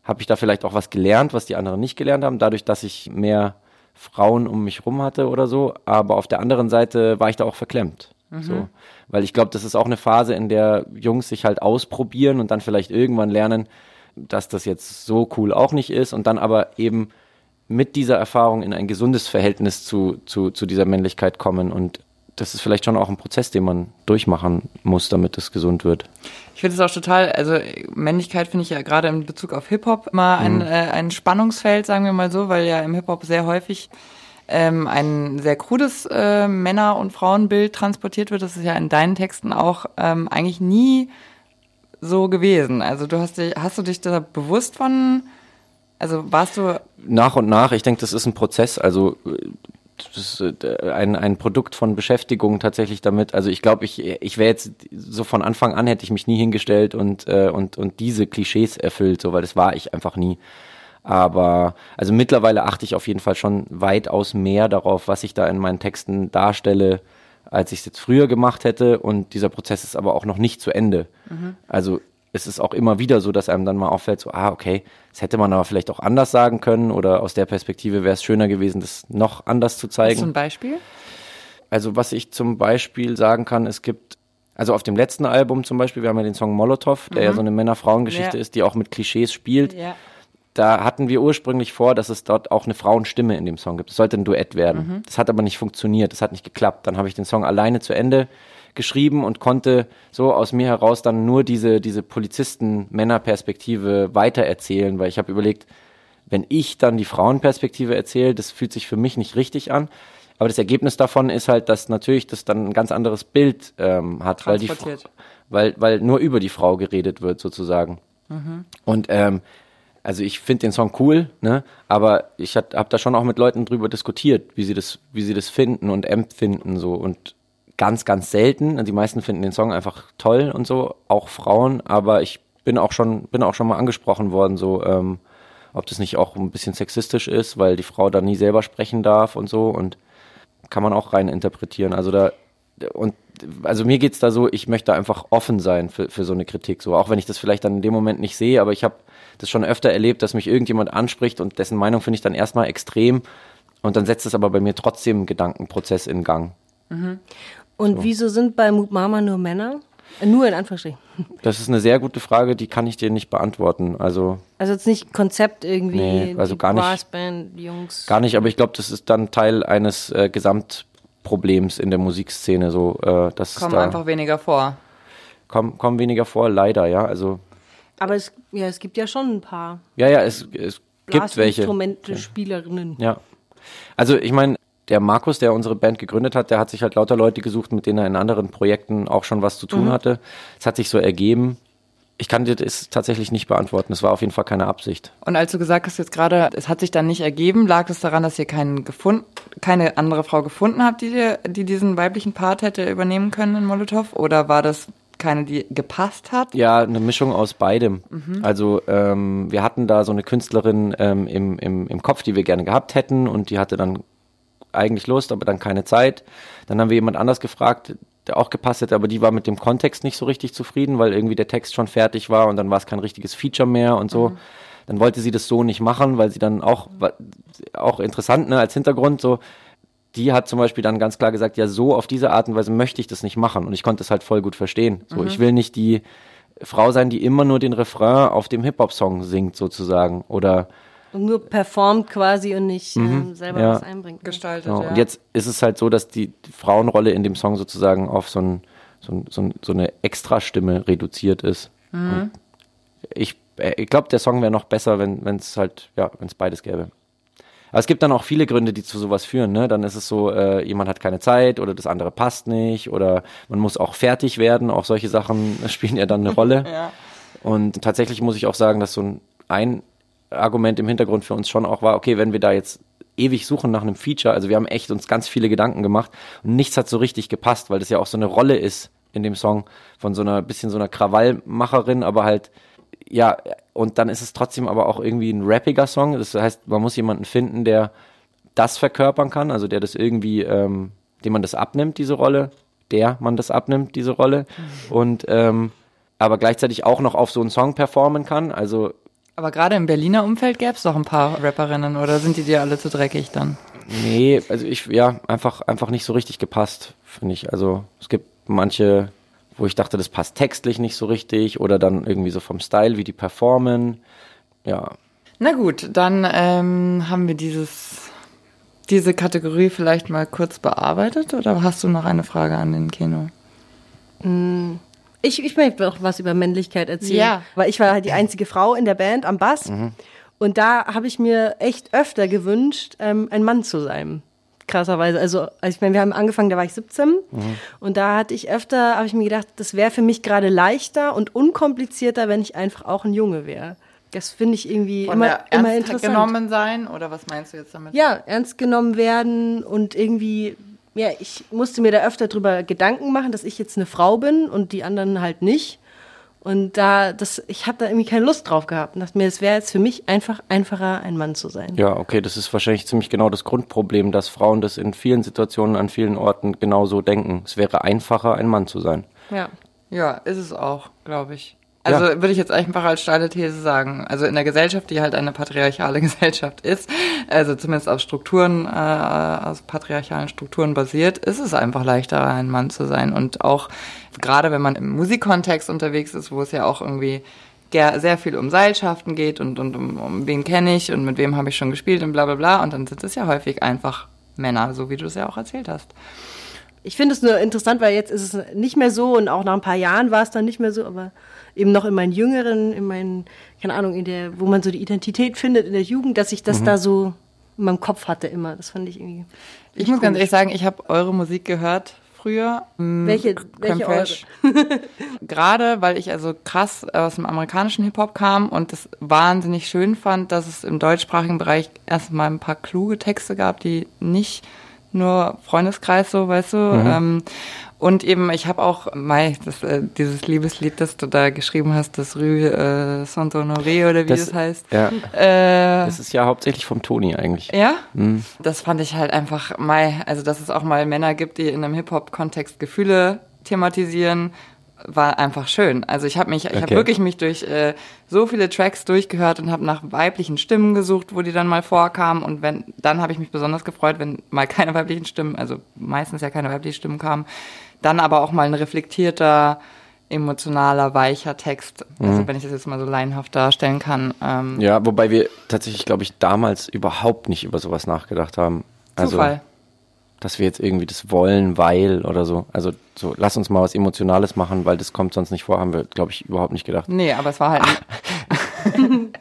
[SPEAKER 3] habe ich da vielleicht auch was gelernt, was die anderen nicht gelernt haben, dadurch, dass ich mehr Frauen um mich rum hatte oder so. Aber auf der anderen Seite war ich da auch verklemmt. So. Weil ich glaube, das ist auch eine Phase, in der Jungs sich halt ausprobieren und dann vielleicht irgendwann lernen, dass das jetzt so cool auch nicht ist und dann aber eben mit dieser Erfahrung in ein gesundes Verhältnis zu, zu, zu dieser Männlichkeit kommen. Und das ist vielleicht schon auch ein Prozess, den man durchmachen muss, damit es gesund wird.
[SPEAKER 1] Ich finde es auch total, also Männlichkeit finde ich ja gerade in Bezug auf Hip-Hop immer ein, äh, ein Spannungsfeld, sagen wir mal so, weil ja im Hip-Hop sehr häufig ähm, ein sehr krudes äh, Männer- und Frauenbild transportiert wird. Das ist ja in deinen Texten auch ähm, eigentlich nie so gewesen. Also du hast dich, hast du dich da bewusst von, also warst du,
[SPEAKER 3] Nach und nach, ich denke, das ist ein Prozess, also äh, das ist äh, ein, ein Produkt von Beschäftigung tatsächlich damit. Also ich glaube, ich, ich wäre jetzt so von Anfang an hätte ich mich nie hingestellt und, äh, und, und diese Klischees erfüllt, so weil das war ich einfach nie. Aber also mittlerweile achte ich auf jeden Fall schon weitaus mehr darauf, was ich da in meinen Texten darstelle, als ich es jetzt früher gemacht hätte. Und dieser Prozess ist aber auch noch nicht zu Ende. Also es ist auch immer wieder so, dass einem dann mal auffällt, so, ah, okay, das hätte man aber vielleicht auch anders sagen können oder aus der Perspektive wäre es schöner gewesen, das noch anders zu zeigen.
[SPEAKER 1] Beispiel?
[SPEAKER 3] Also was ich zum Beispiel sagen kann, es gibt, also auf dem letzten Album zum Beispiel, wir haben ja den Song Molotov, der ja so eine Männer-Frauen-Geschichte
[SPEAKER 1] Ja.
[SPEAKER 3] ist, die auch mit Klischees spielt
[SPEAKER 1] Ja.
[SPEAKER 3] da hatten wir ursprünglich vor, dass es dort auch eine Frauenstimme in dem Song gibt. Es sollte ein Duett werden. Das hat aber nicht funktioniert, das hat nicht geklappt. Dann habe ich den Song alleine zu Ende geschrieben und konnte so aus mir heraus dann nur diese, diese Polizisten-Männer-Perspektive weitererzählen, weil ich habe überlegt, wenn ich dann die Frauenperspektive erzähle, das fühlt sich für mich nicht richtig an. Aber das Ergebnis davon ist halt, dass natürlich das dann ein ganz anderes Bild ähm, hat, weil, die, weil, weil nur über die Frau geredet wird sozusagen. Und ähm, also ich finde den Song cool, ne? Aber ich habe da schon auch mit Leuten drüber diskutiert, wie sie das, wie sie das finden und empfinden so und ganz, ganz selten. Die meisten finden den Song einfach toll und so, auch Frauen. Aber ich bin auch schon, bin auch schon mal angesprochen worden, so ähm, ob das nicht auch ein bisschen sexistisch ist, weil die Frau da nie selber sprechen darf und so und kann man auch rein interpretieren. Also da und also mir geht's da so, ich möchte einfach offen sein für, für so eine Kritik, so auch wenn ich das vielleicht dann in dem Moment nicht sehe, aber ich habe das schon öfter erlebt, dass mich irgendjemand anspricht und dessen Meinung finde ich dann erstmal extrem und dann setzt es aber bei mir trotzdem einen Gedankenprozess in Gang.
[SPEAKER 2] Und wieso sind bei Moop Mama nur Männer? Äh, Nur in Anführungsstrichen.
[SPEAKER 3] Das ist eine sehr gute Frage, die kann ich dir nicht beantworten. Also
[SPEAKER 2] Also jetzt nicht Konzept irgendwie,
[SPEAKER 3] Nee, also
[SPEAKER 2] die
[SPEAKER 3] gar nicht.
[SPEAKER 2] Brassband, Jungs.
[SPEAKER 3] gar nicht, aber ich glaube, das ist dann Teil eines äh, Gesamtproblems in der Musikszene, so äh,
[SPEAKER 1] Kommen
[SPEAKER 3] da
[SPEAKER 1] einfach weniger vor.
[SPEAKER 3] kommen, kommen weniger vor, leider, ja. Also
[SPEAKER 2] Aber es, ja, es gibt ja schon ein paar
[SPEAKER 3] ja, ja, es, es gibt welche.
[SPEAKER 2] Blasinstrumente-Spielerinnen.
[SPEAKER 3] Ja. Also ich meine, der Markus, der unsere Band gegründet hat, der hat sich halt lauter Leute gesucht, mit denen er in anderen Projekten auch schon was zu tun hatte. Es hat sich so ergeben. Ich kann dir das tatsächlich nicht beantworten. Es war auf jeden Fall keine Absicht.
[SPEAKER 1] Und als du gesagt hast jetzt gerade, es hat sich dann nicht ergeben, lag es daran, dass ihr keinen gefund, keine andere Frau gefunden habt, die, dir, die diesen weiblichen Part hätte übernehmen können in Molotow? Oder war das keine, die gepasst hat?
[SPEAKER 3] Ja, eine Mischung aus beidem. Also ähm, wir hatten da so eine Künstlerin ähm, im, im, im Kopf, die wir gerne gehabt hätten und die hatte dann eigentlich Lust, aber dann keine Zeit. Dann haben wir jemand anders gefragt, der auch gepasst hätte, aber die war mit dem Kontext nicht so richtig zufrieden, weil irgendwie der Text schon fertig war und dann war es kein richtiges Feature mehr und so. Dann wollte sie das so nicht machen, weil sie dann auch, auch interessant, ne, als Hintergrund so, die hat zum Beispiel dann ganz klar gesagt, ja, so auf diese Art und Weise möchte ich das nicht machen. Und ich konnte es halt voll gut verstehen. So, ich will nicht die Frau sein, die immer nur den Refrain auf dem Hip-Hop-Song singt, sozusagen. Oder
[SPEAKER 2] Und nur performt quasi und nicht ähm, selber
[SPEAKER 3] Mhm. ja.
[SPEAKER 2] was einbringt.
[SPEAKER 1] Gestaltet,
[SPEAKER 3] Genau.
[SPEAKER 1] ja.
[SPEAKER 3] Und jetzt ist es halt so, dass die Frauenrolle in dem Song sozusagen auf so, ein, so, ein, so, ein, so eine Extrastimme reduziert ist. Und Ich, äh, ich glaube, der Song wäre noch besser, wenn es halt, ja, wenn es beides gäbe. Aber es gibt dann auch viele Gründe, die zu sowas führen. Ne? Dann ist es so, äh, jemand hat keine Zeit oder das andere passt nicht oder man muss auch fertig werden. Auch solche Sachen spielen ja dann eine Rolle.
[SPEAKER 1] Ja.
[SPEAKER 3] Und tatsächlich muss ich auch sagen, dass so ein, ein Argument im Hintergrund für uns schon auch war, okay, wenn wir da jetzt ewig suchen nach einem Feature, also wir haben echt uns ganz viele Gedanken gemacht und nichts hat so richtig gepasst, weil das ja auch so eine Rolle ist in dem Song von so einer bisschen so einer Krawallmacherin, aber halt ja, und dann ist es trotzdem aber auch irgendwie ein rappiger Song. Das heißt, man muss jemanden finden, der das verkörpern kann, also der das irgendwie, ähm, dem man das abnimmt, diese Rolle, der man das abnimmt, diese Rolle. Mhm. Und ähm, aber gleichzeitig auch noch auf so einen Song performen kann. Also
[SPEAKER 1] aber gerade im Berliner Umfeld gäbe es doch ein paar Rapperinnen oder sind die dir alle zu dreckig dann?
[SPEAKER 3] Nee, also ich, ja, einfach, einfach nicht so richtig gepasst, finde ich. Also es gibt manche, wo ich dachte, das passt textlich nicht so richtig oder dann irgendwie so vom Style, wie die performen. Ja.
[SPEAKER 1] Na gut, dann ähm, haben wir dieses, diese Kategorie vielleicht mal kurz bearbeitet oder hast du noch eine Frage an den Kino?
[SPEAKER 2] Mm. Ich, ich möchte noch was über Männlichkeit erzählen.
[SPEAKER 1] Ja.
[SPEAKER 2] Weil ich war halt die einzige Frau in der Band am Bass. Mhm. Und da habe ich mir echt öfter gewünscht, ähm, ein Mann zu sein. Krasserweise. Also, also ich meine, wir haben angefangen, da war ich 17. Mhm. Und da hatte ich öfter, habe ich mir gedacht, das wäre für mich gerade leichter und unkomplizierter, wenn ich einfach auch ein Junge wäre. Das finde ich irgendwie
[SPEAKER 1] Von
[SPEAKER 2] immer, immer interessant.
[SPEAKER 1] Ernst genommen sein oder was meinst du jetzt damit?
[SPEAKER 2] Ja, ernst genommen werden und irgendwie ja, ich musste mir da öfter drüber Gedanken machen, dass ich jetzt eine Frau bin und die anderen halt nicht. Und da, das, ich habe da irgendwie keine Lust drauf gehabt und dachte mir, es wäre jetzt für mich einfach einfacher, ein Mann zu sein.
[SPEAKER 3] Ja, okay, das ist wahrscheinlich ziemlich genau das Grundproblem, dass Frauen das in vielen Situationen an vielen Orten genauso denken. Es wäre einfacher, ein Mann zu sein.
[SPEAKER 1] Ja. Ja, ist es auch, glaube ich. Also ja. würde ich jetzt einfach als steile These sagen. Also in der Gesellschaft, die halt eine patriarchale Gesellschaft ist, also zumindest auf Strukturen, äh, aus patriarchalen Strukturen basiert, ist es einfach leichter, ein Mann zu sein. Und auch gerade wenn man im Musikkontext unterwegs ist, wo es ja auch irgendwie sehr viel um Seilschaften geht und, und um, um wen kenne ich und mit wem habe ich schon gespielt und bla bla bla. Und dann sind es ja häufig einfach Männer, so wie du es ja auch erzählt hast.
[SPEAKER 2] Ich finde es nur interessant, weil jetzt ist es nicht mehr so und auch nach ein paar Jahren war es dann nicht mehr so, aber eben noch in meinen Jüngeren, in meinen, keine Ahnung, in der, wo man so die Identität findet in der Jugend, dass ich das mhm. da so in meinem Kopf hatte immer. Das fand ich irgendwie.
[SPEAKER 1] Ich muss ganz ehrlich sagen, ich habe eure Musik gehört früher.
[SPEAKER 2] Mm, welche, welche
[SPEAKER 1] Fresh. Gerade weil ich also krass aus dem amerikanischen Hip-Hop kam und es wahnsinnig schön fand, dass es im deutschsprachigen Bereich erstmal ein paar kluge Texte gab, die nicht nur Freundeskreis so, weißt du. Mhm. Ähm, und eben, ich habe auch, Mai, das, äh, dieses Liebeslied, das du da geschrieben hast, das Rue äh, Saint-Honoré oder wie das, das heißt.
[SPEAKER 3] Ja. Äh, das ist ja hauptsächlich vom Toni eigentlich.
[SPEAKER 1] Ja? Mhm. Das fand ich halt einfach, Mai, also dass es auch mal Männer gibt, die in einem Hip-Hop-Kontext Gefühle thematisieren war einfach schön. Also ich habe mich, ich okay. habe wirklich mich durch äh, so viele Tracks durchgehört und habe nach weiblichen Stimmen gesucht, wo die dann mal vorkamen. Und wenn, dann habe ich mich besonders gefreut, wenn mal keine weiblichen Stimmen, also meistens ja keine weiblichen Stimmen kamen, dann aber auch mal ein reflektierter, emotionaler, weicher Text. Also mhm. wenn ich das jetzt mal so laienhaft darstellen kann.
[SPEAKER 3] Ähm, ja, wobei wir tatsächlich, glaube ich, damals überhaupt nicht über sowas nachgedacht haben. Also,
[SPEAKER 1] Zufall
[SPEAKER 3] dass wir jetzt irgendwie das wollen, weil oder so. Also so, lass uns mal was Emotionales machen, weil das kommt sonst nicht vor, haben wir, glaube ich, überhaupt nicht gedacht.
[SPEAKER 1] Nee, aber es war halt.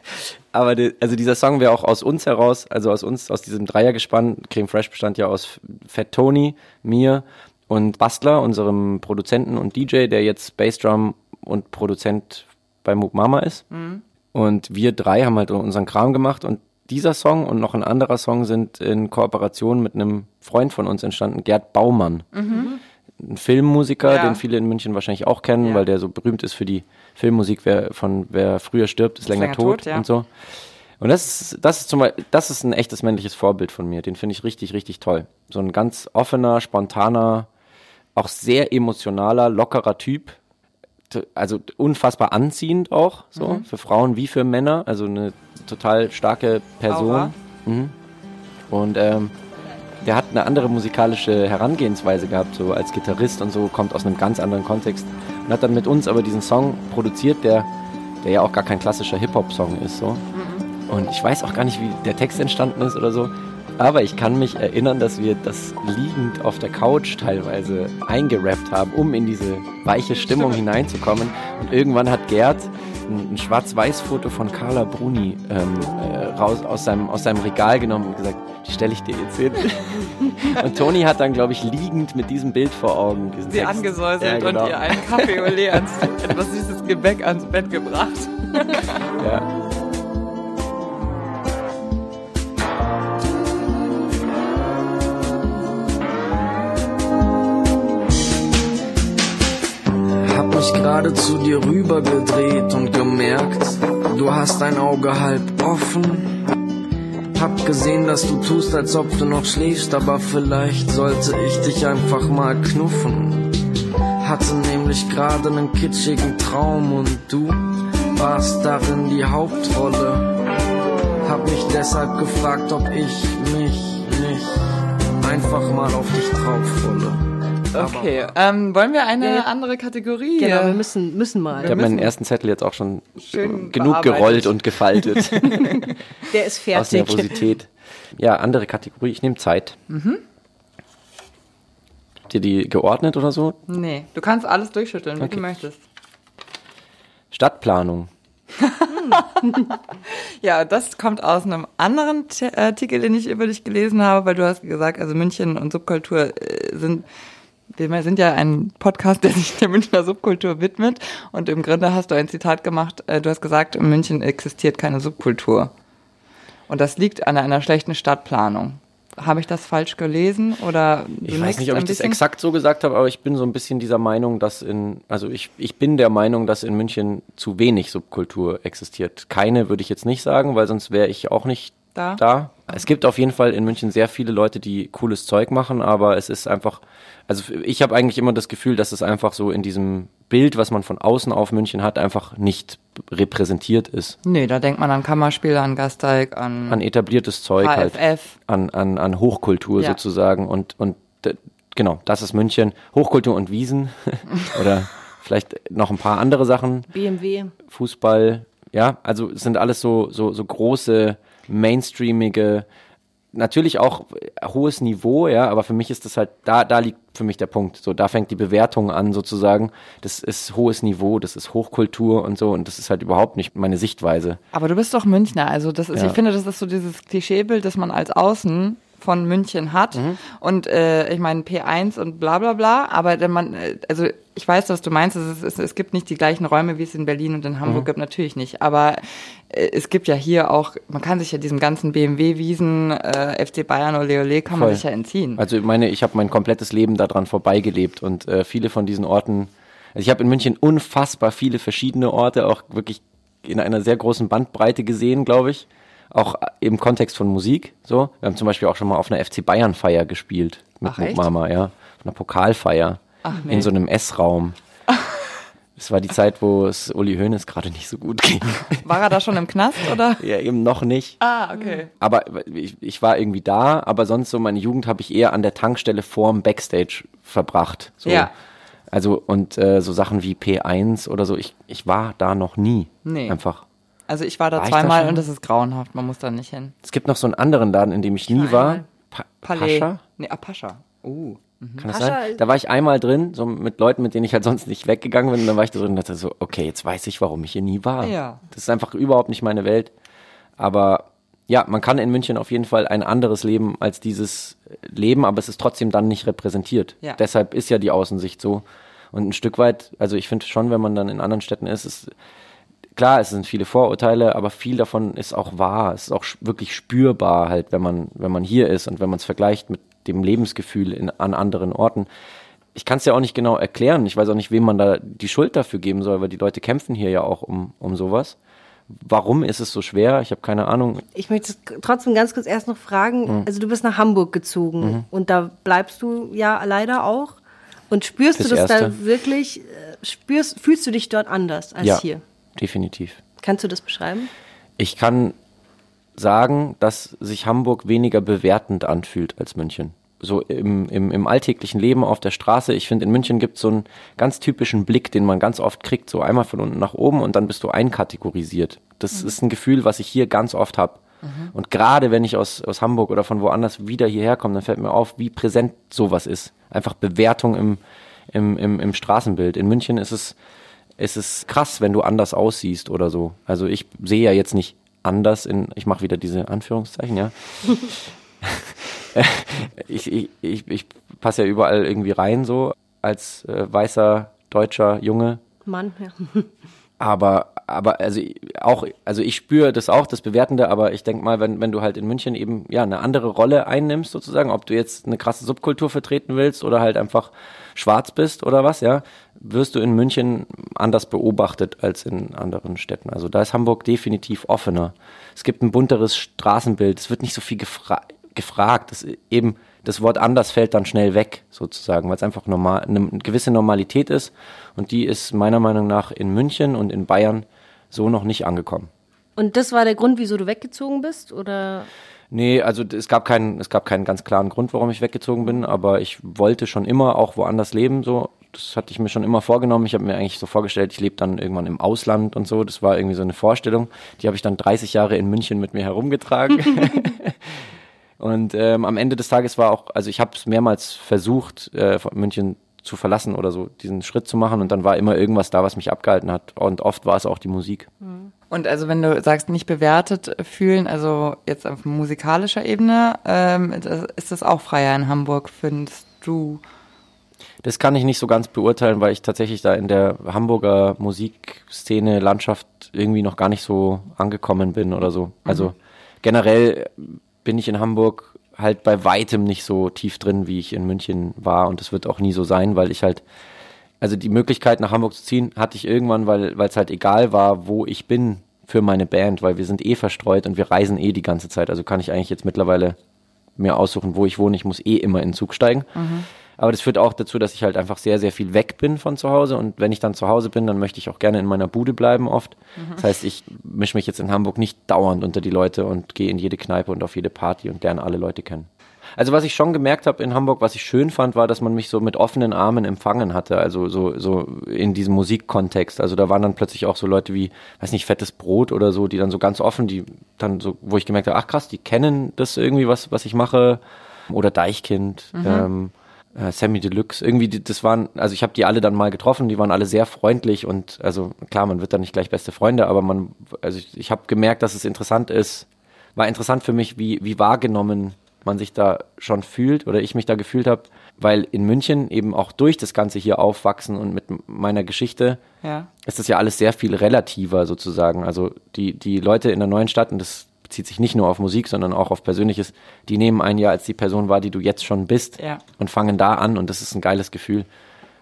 [SPEAKER 3] aber die, also dieser Song wäre auch aus uns heraus, also aus uns, aus diesem Dreiergespann. Creme Fresh bestand ja aus Fat Tony, mir und Bastler, unserem Produzenten und DJ, der jetzt Bassdrum und Produzent bei Mook Mama ist. Mhm. Und wir drei haben halt unseren Kram gemacht und dieser Song und noch ein anderer Song sind in Kooperation mit einem Freund von uns entstanden, Gerd Baumann. Mhm. Ein Filmmusiker, ja. den viele in München wahrscheinlich auch kennen, ja. weil der so berühmt ist für die Filmmusik, wer von wer früher stirbt, ist, ist länger, länger, tot, tot ja. und so. Und das ist, das ist zum Beispiel, das ist ein echtes männliches Vorbild von mir. Den finde ich richtig, richtig toll. So ein ganz offener, spontaner, auch sehr emotionaler, lockerer Typ. Also unfassbar anziehend auch, so, mhm. für Frauen wie für Männer. Also eine total starke Person. Mhm. Und ähm, der hat eine andere musikalische Herangehensweise gehabt, so als Gitarrist und so, kommt aus einem ganz anderen Kontext. Und hat dann mit uns aber diesen Song produziert, der, der ja auch gar kein klassischer Hip-Hop-Song ist. So. Mhm. Und ich weiß auch gar nicht, wie der Text entstanden ist oder so. Aber ich kann mich erinnern, dass wir das liegend auf der Couch teilweise eingerappt haben, um in diese weiche Stimmung hineinzukommen. Und irgendwann hat Gerd ein, ein Schwarz-Weiß-Foto von Carla Bruni ähm, äh, raus aus seinem, aus seinem Regal genommen und gesagt, die stelle ich dir jetzt hin. und Toni hat dann, glaube ich, liegend mit diesem Bild vor Augen
[SPEAKER 1] Sie
[SPEAKER 3] gesetzt.
[SPEAKER 1] angesäuselt
[SPEAKER 3] Ja, genau.
[SPEAKER 1] und ihr einen Kaffee Olé ans etwas süßes Gebäck ans Bett gebracht.
[SPEAKER 3] Ja.
[SPEAKER 4] Gerade zu dir rübergedreht und gemerkt, du hast dein Auge halb offen. Hab gesehen, dass du tust, als ob du noch schläfst, aber vielleicht sollte ich dich einfach mal knuffen. Hatte nämlich gerade einen kitschigen Traum und du warst darin die Hauptrolle. Hab mich deshalb gefragt, ob ich mich nicht einfach mal auf dich drauf rolle.
[SPEAKER 1] Okay, ähm, wollen wir eine
[SPEAKER 2] Ja,
[SPEAKER 1] andere Kategorie?
[SPEAKER 2] Genau, wir müssen, müssen mal.
[SPEAKER 3] Ich habe meinen ersten Zettel jetzt auch schon
[SPEAKER 1] Schön
[SPEAKER 3] genug
[SPEAKER 1] bearbeitet.
[SPEAKER 3] gerollt und gefaltet.
[SPEAKER 2] Der ist
[SPEAKER 3] aus
[SPEAKER 2] fertig.
[SPEAKER 3] Nervosität. Ja, andere Kategorie. Ich nehme Zeit.
[SPEAKER 1] Mhm.
[SPEAKER 3] Habt ihr die geordnet oder so?
[SPEAKER 1] Nee, du kannst alles durchschütteln, wie
[SPEAKER 3] Okay.
[SPEAKER 1] du möchtest.
[SPEAKER 3] Stadtplanung.
[SPEAKER 1] Ja, das kommt aus einem anderen T Artikel, den ich über dich gelesen habe, weil du hast gesagt, also München und Subkultur äh, sind wir sind ja ein Podcast, der sich der Münchner Subkultur widmet und im Grunde hast du ein Zitat gemacht, äh, du hast gesagt, in München existiert keine Subkultur. Und das liegt an einer schlechten Stadtplanung. Habe ich das falsch gelesen oder
[SPEAKER 3] Ich weiß nicht, ob ich das exakt so gesagt habe, aber ich bin so ein bisschen dieser Meinung, dass in, also ich, ich bin der Meinung, dass in München zu wenig Subkultur existiert. Keine würde ich jetzt nicht sagen, weil sonst wäre ich auch nicht
[SPEAKER 1] Da?
[SPEAKER 3] da. Es gibt auf jeden Fall in München sehr viele Leute, die cooles Zeug machen, aber es ist einfach, also ich habe eigentlich immer das Gefühl, dass es einfach so in diesem Bild, was man von außen auf München hat, einfach nicht repräsentiert ist.
[SPEAKER 1] Nee, da denkt man an Kammerspiele, an Gasteig, an,
[SPEAKER 3] An etabliertes Zeug halt.
[SPEAKER 1] HFF.
[SPEAKER 3] an, an, an Hochkultur
[SPEAKER 1] Ja.
[SPEAKER 3] sozusagen und, und genau, das ist München. Hochkultur und Wiesen oder vielleicht noch ein paar andere Sachen,
[SPEAKER 2] BMW.
[SPEAKER 3] Fußball, ja, also es sind alles so, so, so große, mainstreamige, natürlich auch hohes Niveau, ja, aber für mich ist das halt, da, da liegt für mich der Punkt. So, da fängt die Bewertung an sozusagen. Das ist hohes Niveau, das ist Hochkultur und so und das ist halt überhaupt nicht meine Sichtweise.
[SPEAKER 1] Aber du bist doch Münchner, also das ist,
[SPEAKER 3] Ja.
[SPEAKER 1] ich finde, das ist so dieses Klischeebild, das man als Außen von München hat.
[SPEAKER 3] Mhm.
[SPEAKER 1] Und äh, ich meine P1 und bla bla bla, aber wenn man, äh, also ich weiß, was du meinst, es, ist, es gibt nicht die gleichen Räume, wie es in Berlin und in
[SPEAKER 3] Mhm.
[SPEAKER 1] Hamburg gibt, natürlich nicht. Aber es gibt ja hier auch, man kann sich ja diesem ganzen BMW-Wiesen, äh, FC Bayern, Ole Ole, kann man
[SPEAKER 3] Voll.
[SPEAKER 1] sich ja entziehen.
[SPEAKER 3] Also ich meine, ich habe mein komplettes Leben daran vorbeigelebt und äh, viele von diesen Orten, also ich habe in München unfassbar viele verschiedene Orte, auch wirklich in einer sehr großen Bandbreite gesehen, glaube ich. Auch im Kontext von Musik. So, wir haben zum Beispiel auch schon mal auf einer FC Bayern Feier gespielt mit
[SPEAKER 1] Ach?
[SPEAKER 3] Mama, ja, auf einer Pokalfeier
[SPEAKER 1] Ach, nee.
[SPEAKER 3] in so einem Essraum. Es war die Zeit, wo es Uli Hoeneß gerade nicht so gut ging.
[SPEAKER 1] War er da schon im Knast oder?
[SPEAKER 3] ja, eben noch nicht.
[SPEAKER 1] Ah, okay.
[SPEAKER 3] Aber ich, ich war irgendwie da, aber sonst so meine Jugend habe ich eher an der Tankstelle vorm Backstage verbracht. So.
[SPEAKER 1] Ja.
[SPEAKER 3] Also und äh, so Sachen wie P1 oder so, ich, ich war da noch nie.
[SPEAKER 1] Nee.
[SPEAKER 3] Einfach.
[SPEAKER 1] Also ich war da
[SPEAKER 3] War da
[SPEAKER 1] zweimal
[SPEAKER 3] schon?
[SPEAKER 1] und das ist grauenhaft, man muss da nicht hin.
[SPEAKER 3] Es gibt noch so einen anderen Laden, in dem ich nie war. Pa
[SPEAKER 1] Palais.
[SPEAKER 3] Pascha?
[SPEAKER 1] Nee, ah, Pascha. Uh.
[SPEAKER 3] Kann das
[SPEAKER 2] Pascha
[SPEAKER 3] sein? Da war ich einmal drin, so mit Leuten, mit denen ich halt sonst nicht weggegangen bin. Und dann war ich da drin und dachte so, okay, jetzt weiß ich, warum ich hier nie war.
[SPEAKER 1] Ja.
[SPEAKER 3] Das ist einfach überhaupt nicht meine Welt. Aber ja, man kann in München auf jeden Fall ein anderes Leben als dieses Leben, aber es ist trotzdem dann nicht repräsentiert.
[SPEAKER 1] Ja.
[SPEAKER 3] Deshalb ist ja die Außensicht so. Und ein Stück weit, also ich finde schon, wenn man dann in anderen Städten ist, ist klar, es sind viele Vorurteile, aber viel davon ist auch wahr. Es ist auch wirklich spürbar halt, wenn man, wenn man hier ist und wenn man es vergleicht mit dem Lebensgefühl in, an anderen Orten. Ich kann es ja auch nicht genau erklären. Ich weiß auch nicht, wem man da die Schuld dafür geben soll, weil die Leute kämpfen hier ja auch um, um sowas. Warum ist es so schwer? Ich habe keine Ahnung.
[SPEAKER 2] Ich möchte trotzdem ganz kurz erst noch fragen,
[SPEAKER 3] Mhm.
[SPEAKER 2] also du bist nach Hamburg gezogen und da bleibst du ja leider auch. Und spürst
[SPEAKER 3] Fürs
[SPEAKER 2] du das da
[SPEAKER 3] Erste.
[SPEAKER 2] wirklich, äh, spürst, fühlst du dich dort anders als
[SPEAKER 3] ja,
[SPEAKER 2] hier?
[SPEAKER 3] definitiv.
[SPEAKER 2] Kannst du das beschreiben?
[SPEAKER 3] Ich kann sagen, dass sich Hamburg weniger bewertend anfühlt als München. So im, im, im alltäglichen Leben auf der Straße. Ich finde, in München gibt es so einen ganz typischen Blick, den man ganz oft kriegt, so einmal von unten nach oben und dann bist du einkategorisiert. Das ist ein Gefühl, was ich hier ganz oft habe. Und gerade wenn ich aus, aus Hamburg oder von woanders wieder hierher komme, dann fällt mir auf, wie präsent sowas ist. Einfach Bewertung im, im, im, im Straßenbild. In München ist es ist es krass, wenn du anders aussiehst oder so. Also ich sehe ja jetzt nicht anders in, ich mache wieder diese Anführungszeichen, ja. ich, ich, ich, ich passe ja überall irgendwie rein, so als äh, weißer deutscher Junge.
[SPEAKER 2] Mann, ja.
[SPEAKER 3] Aber, aber also auch, also ich spüre das auch, das Bewertende, aber ich denke mal, wenn, wenn du halt in München eben ja eine andere Rolle einnimmst, sozusagen, ob du jetzt eine krasse Subkultur vertreten willst oder halt einfach schwarz bist oder was, ja, wirst du in München anders beobachtet als in anderen Städten. Also da ist Hamburg definitiv offener. Es gibt ein bunteres Straßenbild, es wird nicht so viel gefra gefragt. Das eben das Wort anders fällt dann schnell weg, sozusagen, weil es einfach normal, eine gewisse Normalität ist. Und die ist meiner Meinung nach in München und in Bayern so noch nicht angekommen.
[SPEAKER 2] Und das war der Grund, wieso du weggezogen bist, oder?
[SPEAKER 3] Nee, also es gab keinen, es gab keinen ganz klaren Grund, warum ich weggezogen bin, aber ich wollte schon immer auch woanders leben, so. Das hatte ich mir schon immer vorgenommen. Ich habe mir eigentlich so vorgestellt, ich lebe dann irgendwann im Ausland und so. Das war irgendwie so eine Vorstellung. Die habe ich dann 30 Jahre in München mit mir herumgetragen. Und ähm, am Ende des Tages war auch, also ich habe es mehrmals versucht, äh, München zu verlassen oder so, diesen Schritt zu machen und dann war immer irgendwas da, was mich abgehalten hat. Und oft war es auch die Musik.
[SPEAKER 1] Und also wenn du sagst, nicht bewertet fühlen, also jetzt auf musikalischer Ebene, ähm, ist das auch freier in Hamburg, findest du?
[SPEAKER 3] Das kann ich nicht so ganz beurteilen, weil ich tatsächlich da in der Hamburger Musikszene, Landschaft irgendwie noch gar nicht so angekommen bin oder so. Also mhm. generell bin ich in Hamburg halt bei weitem nicht so tief drin, wie ich in München war. Und das wird auch nie so sein, weil ich halt, also die Möglichkeit nach Hamburg zu ziehen, hatte ich irgendwann, weil es halt egal war, wo ich bin für meine Band, weil wir sind eh verstreut und wir reisen eh die ganze Zeit. Also kann ich eigentlich jetzt mittlerweile mir aussuchen, wo ich wohne. Ich muss eh immer in den Zug steigen. Mhm. Aber das führt auch dazu, dass ich halt einfach sehr, sehr viel weg bin von zu Hause. Und wenn ich dann zu Hause bin, dann möchte ich auch gerne in meiner Bude bleiben oft. Mhm. Das heißt, ich mische mich jetzt in Hamburg nicht dauernd unter die Leute und gehe in jede Kneipe und auf jede Party und lerne alle Leute kennen. Also was ich schon gemerkt habe in Hamburg, was ich schön fand, war, dass man mich so mit offenen Armen empfangen hatte, also so, so in diesem Musikkontext. Also da waren dann plötzlich auch so Leute wie, weiß nicht, fettes Brot oder so, die dann so ganz offen, die dann so, wo ich gemerkt habe, ach krass, die kennen das irgendwie, was, was ich mache. Oder Deichkind. Mhm. Ähm, äh, Sammy Deluxe, irgendwie, die, das waren, also ich habe die alle dann mal getroffen, die waren alle sehr freundlich und also klar, man wird dann nicht gleich beste Freunde, aber man, also ich, ich habe gemerkt, dass es interessant ist, war interessant für mich, wie, wie wahrgenommen man sich da schon fühlt oder ich mich da gefühlt habe, weil in München eben auch durch das Ganze hier aufwachsen und mit meiner Geschichte ja. ist das ja alles sehr viel relativer sozusagen. Also die, die Leute in der neuen Stadt, und das bezieht sich nicht nur auf Musik, sondern auch auf Persönliches, die nehmen einen ja als die Person wahr, die du jetzt schon bist ja. und fangen da an und das ist ein geiles Gefühl.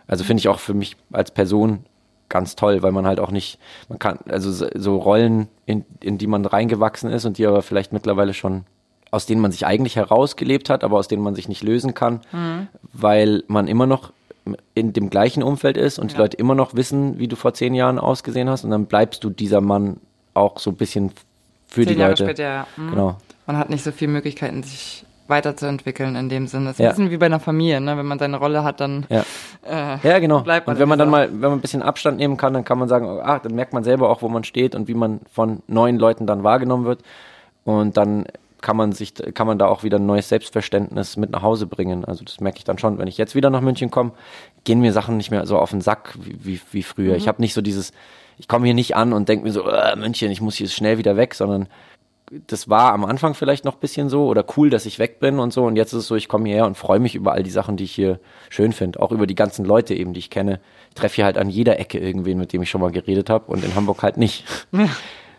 [SPEAKER 3] Also finde ich auch für mich als Person ganz toll, weil man halt auch nicht, man kann, also so Rollen, in, in die man reingewachsen ist und die aber vielleicht mittlerweile schon, aus denen man sich eigentlich herausgelebt hat, aber aus denen man sich nicht lösen kann, mhm. weil man immer noch in dem gleichen Umfeld ist und ja. die Leute immer noch wissen, wie du vor zehn Jahren ausgesehen hast und dann bleibst du dieser Mann auch so ein bisschen für Zehn die Jahre Leute. Später, ja.
[SPEAKER 1] Mhm. Genau. Man hat nicht so viele Möglichkeiten, sich weiterzuentwickeln in dem Sinne. Das ist ja. ein bisschen wie bei einer Familie, ne? Wenn man seine Rolle hat, dann
[SPEAKER 3] ja, äh, ja genau. Bleibt man und wenn man dann mal, wenn man ein bisschen Abstand nehmen kann, dann kann man sagen, ah, dann merkt man selber auch, wo man steht und wie man von neuen Leuten dann wahrgenommen wird. Und dann kann man sich, kann man da auch wieder ein neues Selbstverständnis mit nach Hause bringen. Also das merke ich dann schon. Wenn ich jetzt wieder nach München komme, gehen mir Sachen nicht mehr so auf den Sack wie, wie, wie früher. Mhm. Ich habe nicht so dieses, ich komme hier nicht an und denke mir so, äh, München, ich muss hier schnell wieder weg, sondern das war am Anfang vielleicht noch ein bisschen so oder cool, dass ich weg bin und so. Und jetzt ist es so, ich komme hierher und freue mich über all die Sachen, die ich hier schön finde. Auch über die ganzen Leute eben, die ich kenne. Ich treffe hier halt an jeder Ecke irgendwen, mit dem ich schon mal geredet habe und in Hamburg halt nicht.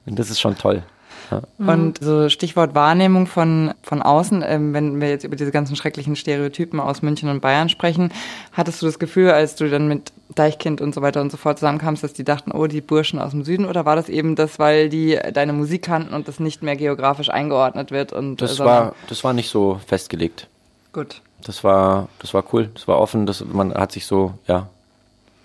[SPEAKER 3] Und das ist schon toll.
[SPEAKER 1] Ja. Und so Stichwort Wahrnehmung von, von außen, ähm, wenn wir jetzt über diese ganzen schrecklichen Stereotypen aus München und Bayern sprechen, hattest du das Gefühl, als du dann mit Deichkind und so weiter und so fort zusammenkamst, dass die dachten, oh, die Burschen aus dem Süden, oder war das eben das, weil die deine Musik kannten und das nicht mehr geografisch eingeordnet wird? Und,
[SPEAKER 3] das, war, das war nicht so festgelegt.
[SPEAKER 1] Gut.
[SPEAKER 3] Das war, das war cool, das war offen, das, man hat sich so, ja,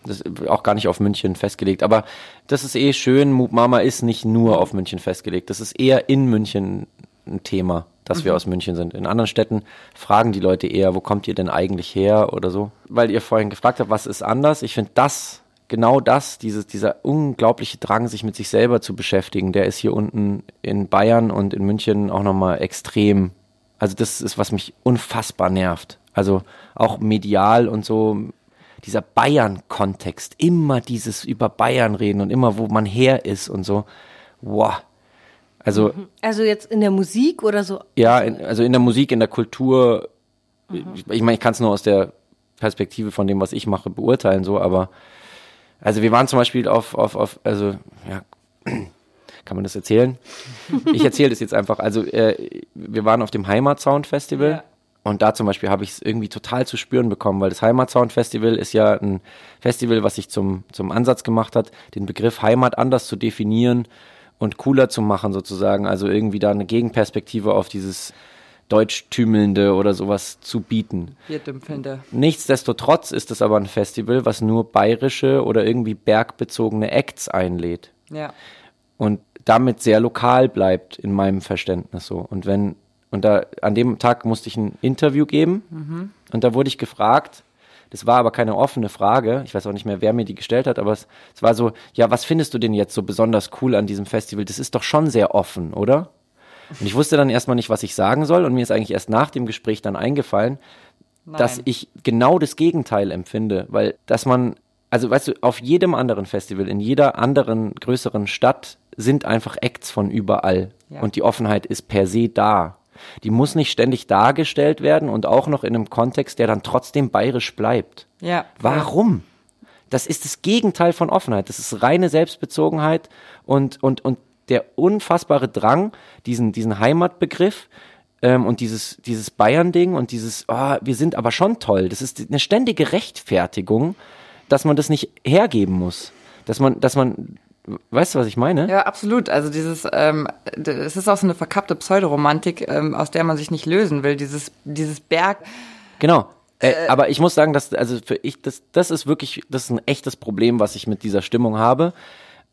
[SPEAKER 3] das auch gar nicht auf München festgelegt. Aber das ist eh schön. Mama ist nicht nur auf München festgelegt. Das ist eher in München ein Thema, dass mhm. wir aus München sind. In anderen Städten fragen die Leute eher, wo kommt ihr denn eigentlich her oder so. Weil ihr vorhin gefragt habt, was ist anders? Ich finde das, genau das, dieses, dieser unglaubliche Drang, sich mit sich selber zu beschäftigen, der ist hier unten in Bayern und in München auch nochmal extrem. Also das ist, was mich unfassbar nervt. Also auch medial und so dieser Bayern-Kontext, immer dieses über Bayern reden und immer wo man her ist und so. Wow. Also
[SPEAKER 2] Also jetzt in der Musik oder so?
[SPEAKER 3] ja, in, also in der Musik, in der Kultur, ich, ich meine, ich kann es nur aus der Perspektive von dem, was ich mache, beurteilen, so, aber also wir waren zum Beispiel auf, auf, auf also, ja, kann man das erzählen? Ich erzähle das jetzt einfach. Also, äh, wir waren auf dem Heimatsound Festival
[SPEAKER 1] Ja.
[SPEAKER 3] Und da zum Beispiel habe ich es irgendwie total zu spüren bekommen, weil das Heimatsound Festival ist ja ein Festival, was sich zum, zum Ansatz gemacht hat, den Begriff Heimat anders zu definieren und cooler zu machen sozusagen. Also irgendwie da eine Gegenperspektive auf dieses Deutschtümelnde oder sowas zu bieten.
[SPEAKER 1] Bierdümpfelnde.
[SPEAKER 3] Nichtsdestotrotz ist es aber ein Festival, was nur bayerische oder irgendwie bergbezogene Acts einlädt
[SPEAKER 1] Ja.
[SPEAKER 3] und damit sehr lokal bleibt in meinem Verständnis so. Und wenn und da an dem Tag musste ich ein Interview geben und da wurde ich gefragt, das war aber keine offene Frage, ich weiß auch nicht mehr, wer mir die gestellt hat, aber es, es war so, ja, was findest du denn jetzt so besonders cool an diesem Festival? Das ist doch schon sehr offen, oder? Und ich wusste dann erstmal nicht, was ich sagen soll und mir ist eigentlich erst nach dem Gespräch dann eingefallen, dass
[SPEAKER 1] Nein.
[SPEAKER 3] ich genau das Gegenteil empfinde, weil dass man, also weißt du, auf jedem anderen Festival, in jeder anderen größeren Stadt sind einfach Acts von überall
[SPEAKER 1] Ja.
[SPEAKER 3] und die Offenheit ist per se da. Die muss nicht ständig dargestellt werden und auch noch in einem Kontext, der dann trotzdem bayerisch bleibt.
[SPEAKER 1] Ja.
[SPEAKER 3] Warum? Das ist das Gegenteil von Offenheit. Das ist reine Selbstbezogenheit und, und, und der unfassbare Drang, diesen, diesen Heimatbegriff ähm, und dieses, dieses Bayern-Ding und dieses, oh, wir sind aber schon toll. Das ist eine ständige Rechtfertigung, dass man das nicht hergeben muss. Dass man, dass man, weißt du, was ich meine?
[SPEAKER 1] Ja, absolut. Also dieses, ähm, es ist auch so eine verkappte Pseudoromantik, ähm, aus der man sich nicht lösen will. Dieses, dieses Berg.
[SPEAKER 3] Genau. Äh, aber ich muss sagen, dass, also für ich, das, das ist wirklich, das ist ein echtes Problem, was ich mit dieser Stimmung habe,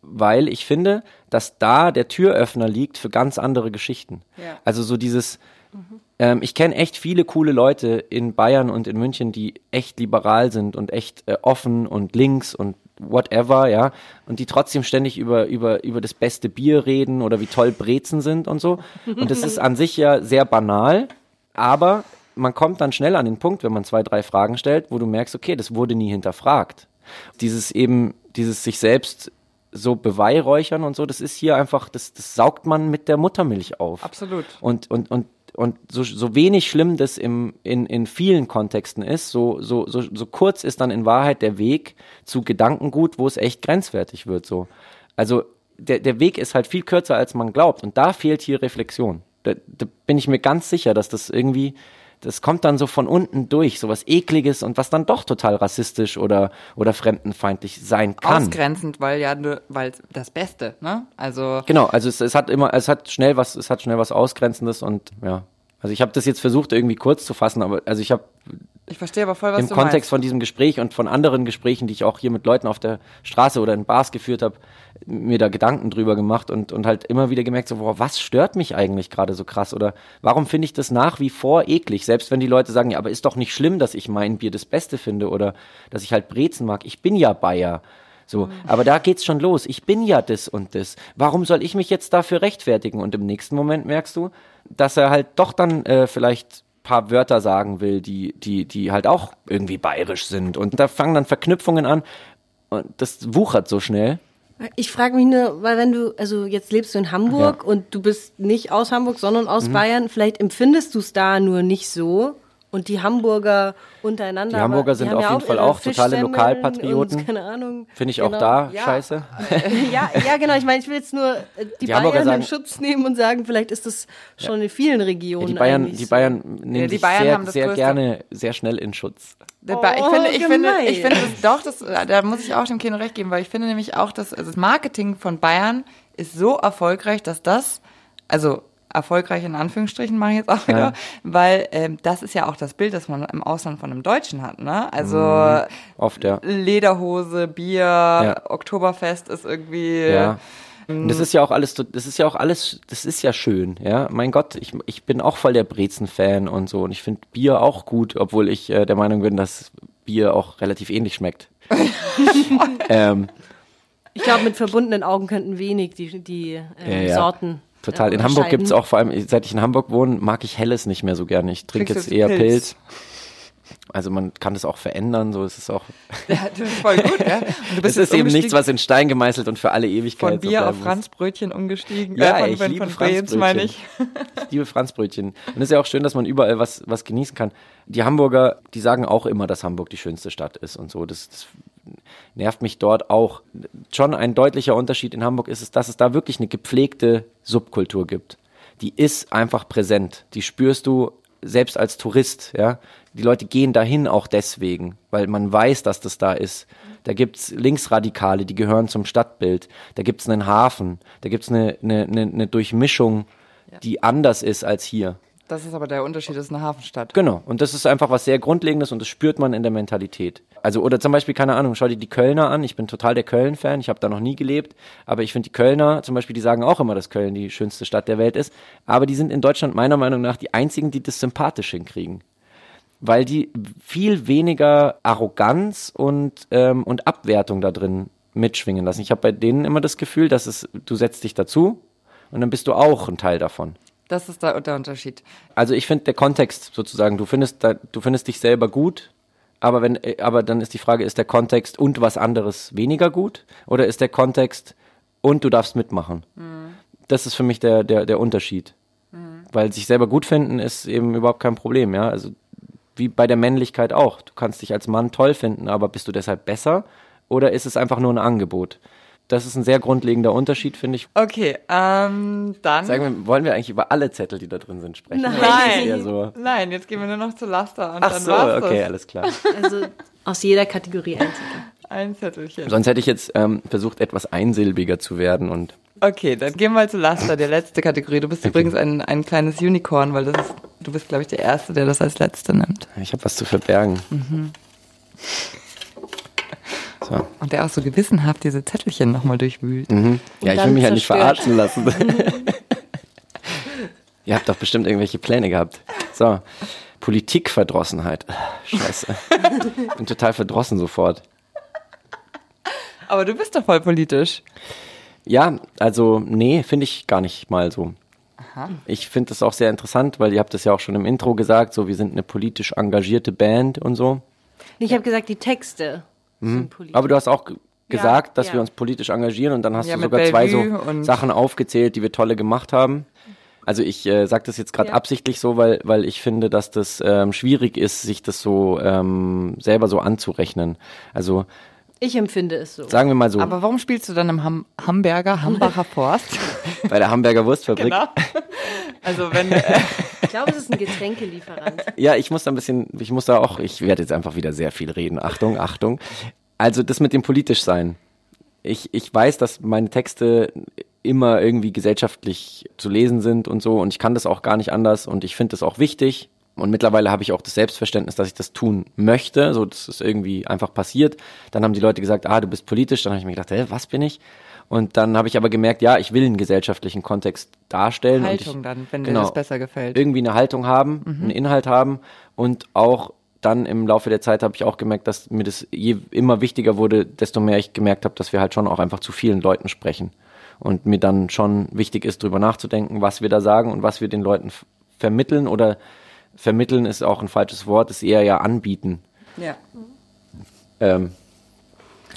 [SPEAKER 3] weil ich finde, dass da der Türöffner liegt für ganz andere Geschichten.
[SPEAKER 1] Ja.
[SPEAKER 3] Also so dieses, ähm, ich kenne echt viele coole Leute in Bayern und in München, die echt liberal sind und echt äh, offen und links und whatever, ja, und die trotzdem ständig über, über, über das beste Bier reden oder wie toll Brezen sind und so. Und das ist an sich ja sehr banal, aber man kommt dann schnell an den Punkt, wenn man zwei, drei Fragen stellt, wo du merkst, okay, das wurde nie hinterfragt. Dieses eben, dieses sich selbst so beweihräuchern und so, das ist hier einfach, das, das saugt man mit der Muttermilch auf.
[SPEAKER 1] Absolut.
[SPEAKER 3] Und, und, und, und so, so wenig schlimm das im, in, in vielen Kontexten ist, so, so, so, so kurz ist dann in Wahrheit der Weg zu Gedankengut, wo es echt grenzwertig wird. So. Also der, der Weg ist halt viel kürzer, als man glaubt. Und da fehlt hier Reflexion. Da, da bin ich mir ganz sicher, dass das irgendwie, das kommt dann so von unten durch, so was Ekliges und was dann doch total rassistisch oder, oder fremdenfeindlich sein kann.
[SPEAKER 1] Ausgrenzend, weil ja, weil das Beste, ne? Also.
[SPEAKER 3] Genau, also es, es hat immer, es hat schnell was, es hat schnell was Ausgrenzendes und ja. Also ich habe das jetzt versucht irgendwie kurz zu fassen, aber also ich habe
[SPEAKER 1] Ich verstehe aber voll, was
[SPEAKER 3] im Kontext
[SPEAKER 1] meinst.
[SPEAKER 3] von diesem Gespräch und von anderen Gesprächen, die ich auch hier mit Leuten auf der Straße oder in Bars geführt habe, mir da Gedanken drüber gemacht und, und halt immer wieder gemerkt, so, boah, was stört mich eigentlich gerade so krass oder warum finde ich das nach wie vor eklig, selbst wenn die Leute sagen, ja, aber ist doch nicht schlimm, dass ich mein Bier das Beste finde oder dass ich halt Brezen mag. Ich bin ja Bayer. So, aber da geht's schon los. Ich bin ja das und das. Warum soll ich mich jetzt dafür rechtfertigen? Und im nächsten Moment merkst du, dass er halt doch dann äh, vielleicht paar Wörter sagen will, die, die, die halt auch irgendwie bayerisch sind. Und da fangen dann Verknüpfungen an. Und das wuchert so schnell.
[SPEAKER 2] Ich frage mich nur, weil wenn du, also jetzt lebst du in Hamburg und du bist nicht aus Hamburg, sondern
[SPEAKER 3] Mhm.
[SPEAKER 2] aus Bayern, vielleicht empfindest du es da nur nicht so. Und die Hamburger untereinander.
[SPEAKER 3] Die Hamburger sind
[SPEAKER 2] haben
[SPEAKER 3] auf
[SPEAKER 2] ja
[SPEAKER 3] jeden Fall auch totale Lokalpatrioten.
[SPEAKER 2] und Keine Ahnung.
[SPEAKER 3] Finde ich auch
[SPEAKER 2] Genau.
[SPEAKER 3] da
[SPEAKER 2] ja.
[SPEAKER 3] scheiße.
[SPEAKER 2] ja, ja, genau. Ich meine, ich will jetzt nur äh, die,
[SPEAKER 3] Die
[SPEAKER 2] Bayern in
[SPEAKER 3] sagen-
[SPEAKER 2] Schutz nehmen und sagen, vielleicht ist das schon in vielen
[SPEAKER 3] Ja,
[SPEAKER 2] Regionen.
[SPEAKER 3] die Bayern,
[SPEAKER 2] eigentlich
[SPEAKER 3] die. Bayern nehmen
[SPEAKER 1] Ja, die
[SPEAKER 3] sich
[SPEAKER 1] Bayern
[SPEAKER 3] sehr,
[SPEAKER 1] haben das
[SPEAKER 3] sehr
[SPEAKER 1] größte-
[SPEAKER 3] gerne sehr schnell in Schutz.
[SPEAKER 1] Ich finde, ich
[SPEAKER 2] Oh,
[SPEAKER 1] finde, ich finde das, doch, das, da muss ich auch dem Kino recht geben, weil ich finde nämlich auch, dass also das Marketing von Bayern ist so erfolgreich, dass das, also erfolgreich in Anführungsstrichen mache ich jetzt auch wieder,
[SPEAKER 3] Ja.
[SPEAKER 1] weil ähm, das ist ja auch das Bild, das man im Ausland von einem Deutschen hat, ne? Also
[SPEAKER 3] Oft, ja.
[SPEAKER 1] Lederhose, Bier, Oktoberfest ist irgendwie
[SPEAKER 3] Ja. Und das ist ja auch alles, das ist ja auch alles, das ist ja schön, ja. Mein Gott, ich, ich bin auch voll der Brezen-Fan und so und ich finde Bier auch gut, obwohl ich äh, der Meinung bin, dass Bier auch relativ ähnlich schmeckt. ähm,
[SPEAKER 2] Ich glaube, mit verbundenen Augen könnten wenig die, die ähm,
[SPEAKER 3] Ja, ja.
[SPEAKER 2] Sorten.
[SPEAKER 3] Total. In Hamburg gibt's
[SPEAKER 2] unterscheiden.
[SPEAKER 3] auch vor allem, seit ich in Hamburg wohne, mag ich Helles nicht mehr so gerne. Ich trinke jetzt eher Pilz.
[SPEAKER 1] Pilz?
[SPEAKER 3] Also man kann das auch verändern, so ist es auch.
[SPEAKER 1] Ja, das ist voll gut, ja.
[SPEAKER 3] Es ist eben nichts, was in Stein gemeißelt und für alle Ewigkeit
[SPEAKER 1] von
[SPEAKER 3] so
[SPEAKER 1] Bier auf
[SPEAKER 3] bleiben muss.
[SPEAKER 1] Franzbrötchen umgestiegen.
[SPEAKER 3] Ja,
[SPEAKER 1] äh, von,
[SPEAKER 3] ich
[SPEAKER 1] von,
[SPEAKER 3] liebe
[SPEAKER 1] von Brems, meine ich.
[SPEAKER 3] Ich liebe Franzbrötchen. Und es ist ja auch schön, dass man überall was, was genießen kann. Die Hamburger, die sagen auch immer, dass Hamburg die schönste Stadt ist und so. Das, das nervt mich dort auch. Schon ein deutlicher Unterschied in Hamburg ist es, dass es da wirklich eine gepflegte Subkultur gibt. Die ist einfach präsent. Die spürst du selbst als Tourist, ja. Die Leute gehen dahin auch deswegen, weil man weiß, dass das da ist. Da gibt's Linksradikale, die gehören zum Stadtbild. Da gibt's einen Hafen. Da gibt's eine, eine, eine, eine Durchmischung, die anders ist als hier.
[SPEAKER 1] Das ist aber der Unterschied, das ist eine Hafenstadt.
[SPEAKER 3] Genau. Und das ist einfach was sehr Grundlegendes und das spürt man in der Mentalität. Also, oder zum Beispiel, keine Ahnung, schau dir die Kölner an. Ich bin total der Köln-Fan. Ich habe da noch nie gelebt. Aber ich finde die Kölner zum Beispiel, die sagen auch immer, dass Köln die schönste Stadt der Welt ist. Aber die sind in Deutschland meiner Meinung nach die einzigen, die das sympathisch hinkriegen. Weil die viel weniger Arroganz und, ähm, und Abwertung da drin mitschwingen lassen. Ich habe bei denen immer das Gefühl, dass es, du setzt dich dazu und dann bist du auch ein Teil davon.
[SPEAKER 1] Das ist der, der Unterschied.
[SPEAKER 3] Also ich finde der Kontext sozusagen, du findest da, du findest dich selber gut, aber wenn äh, aber dann ist die Frage, ist der Kontext und was anderes weniger gut oder ist der Kontext und du darfst mitmachen? Das ist für mich der der der Unterschied. Weil sich selber gut finden ist eben überhaupt kein Problem, ja? Also wie bei der Männlichkeit auch. Du kannst dich als Mann toll finden, aber bist du deshalb besser oder ist es einfach nur ein Angebot? Das ist ein sehr grundlegender Unterschied, finde ich.
[SPEAKER 1] Okay, ähm, dann.
[SPEAKER 3] Sagen wir, wollen wir eigentlich über alle Zettel, die da drin sind, sprechen?
[SPEAKER 2] Nein.
[SPEAKER 3] So?
[SPEAKER 1] nein, jetzt gehen wir nur noch zu Laster und
[SPEAKER 3] Ach
[SPEAKER 1] dann
[SPEAKER 3] so,
[SPEAKER 1] war's
[SPEAKER 3] okay,
[SPEAKER 1] das.
[SPEAKER 3] alles klar.
[SPEAKER 2] Also aus jeder Kategorie ein Zettel.
[SPEAKER 1] Ein Zettelchen.
[SPEAKER 3] Sonst hätte ich jetzt ähm, versucht, etwas einsilbiger zu werden und
[SPEAKER 1] Okay, dann gehen wir zu Laster, der letzte Kategorie. Du bist übrigens ein, ein kleines Unicorn, weil das ist, du bist, glaube ich, der Erste, der das als Letzte nimmt.
[SPEAKER 3] ich habe was zu verbergen.
[SPEAKER 1] Mhm.
[SPEAKER 3] So.
[SPEAKER 1] Und der auch so gewissenhaft diese Zettelchen nochmal durchwühlt.
[SPEAKER 3] Mhm. Ja, ich will mich ja nicht
[SPEAKER 2] zerstört.
[SPEAKER 3] verarschen lassen. Ihr habt doch bestimmt irgendwelche Pläne gehabt. So. Politikverdrossenheit. Scheiße. Ich bin total verdrossen sofort.
[SPEAKER 1] Aber du bist doch voll politisch.
[SPEAKER 3] Ja, also nee, finde ich gar nicht mal so. Ich finde das auch sehr interessant, weil ihr habt das ja auch schon im Intro gesagt, so wir sind eine politisch engagierte Band und so.
[SPEAKER 2] Ich habe gesagt, die Texte politisch.
[SPEAKER 3] Aber du hast auch gesagt, dass
[SPEAKER 2] ja.
[SPEAKER 3] wir uns politisch engagieren und dann hast
[SPEAKER 1] Ja,
[SPEAKER 3] du sogar zwei so Sachen aufgezählt, die wir tolle gemacht haben. Also ich äh, sage das jetzt gerade
[SPEAKER 2] Ja.
[SPEAKER 3] absichtlich so, weil, weil ich finde, dass das ähm, schwierig ist, sich das so ähm, selber so anzurechnen. Also
[SPEAKER 2] Ich empfinde es so.
[SPEAKER 3] sagen wir mal so,
[SPEAKER 1] Aber warum spielst du dann im Ham Hamburger, Hambacher Forst?
[SPEAKER 3] bei der Hamburger Wurstfabrik.
[SPEAKER 1] genau. Also wenn, äh,
[SPEAKER 2] Ich glaube, es ist ein Getränkelieferant.
[SPEAKER 3] Ja, ich muss da ein bisschen, ich muss da auch, ich werde jetzt einfach wieder sehr viel reden. Achtung, Achtung. Also das mit dem politisch sein. Ich, ich weiß, dass meine Texte immer irgendwie gesellschaftlich zu lesen sind und so und ich kann das auch gar nicht anders und ich finde das auch wichtig. Und mittlerweile habe ich auch das Selbstverständnis, dass ich das tun möchte. So, das ist irgendwie einfach passiert. Dann haben die Leute gesagt, ah, du bist politisch. Dann habe ich mir gedacht, hä, was bin ich? Und dann habe ich aber gemerkt, ja, ich will einen gesellschaftlichen Kontext darstellen. und ich,
[SPEAKER 1] Haltung dann, wenn
[SPEAKER 3] genau,
[SPEAKER 1] dir das besser gefällt.
[SPEAKER 3] irgendwie eine Haltung haben, einen Inhalt haben und auch dann im Laufe der Zeit habe ich auch gemerkt, dass mir das je immer wichtiger wurde, desto mehr ich gemerkt habe, dass wir halt schon auch einfach zu vielen Leuten sprechen und mir dann schon wichtig ist, drüber nachzudenken, was wir da sagen und was wir den Leuten vermitteln oder vermitteln ist auch ein falsches Wort, ist eher ja anbieten.
[SPEAKER 1] Ja.
[SPEAKER 3] Ähm,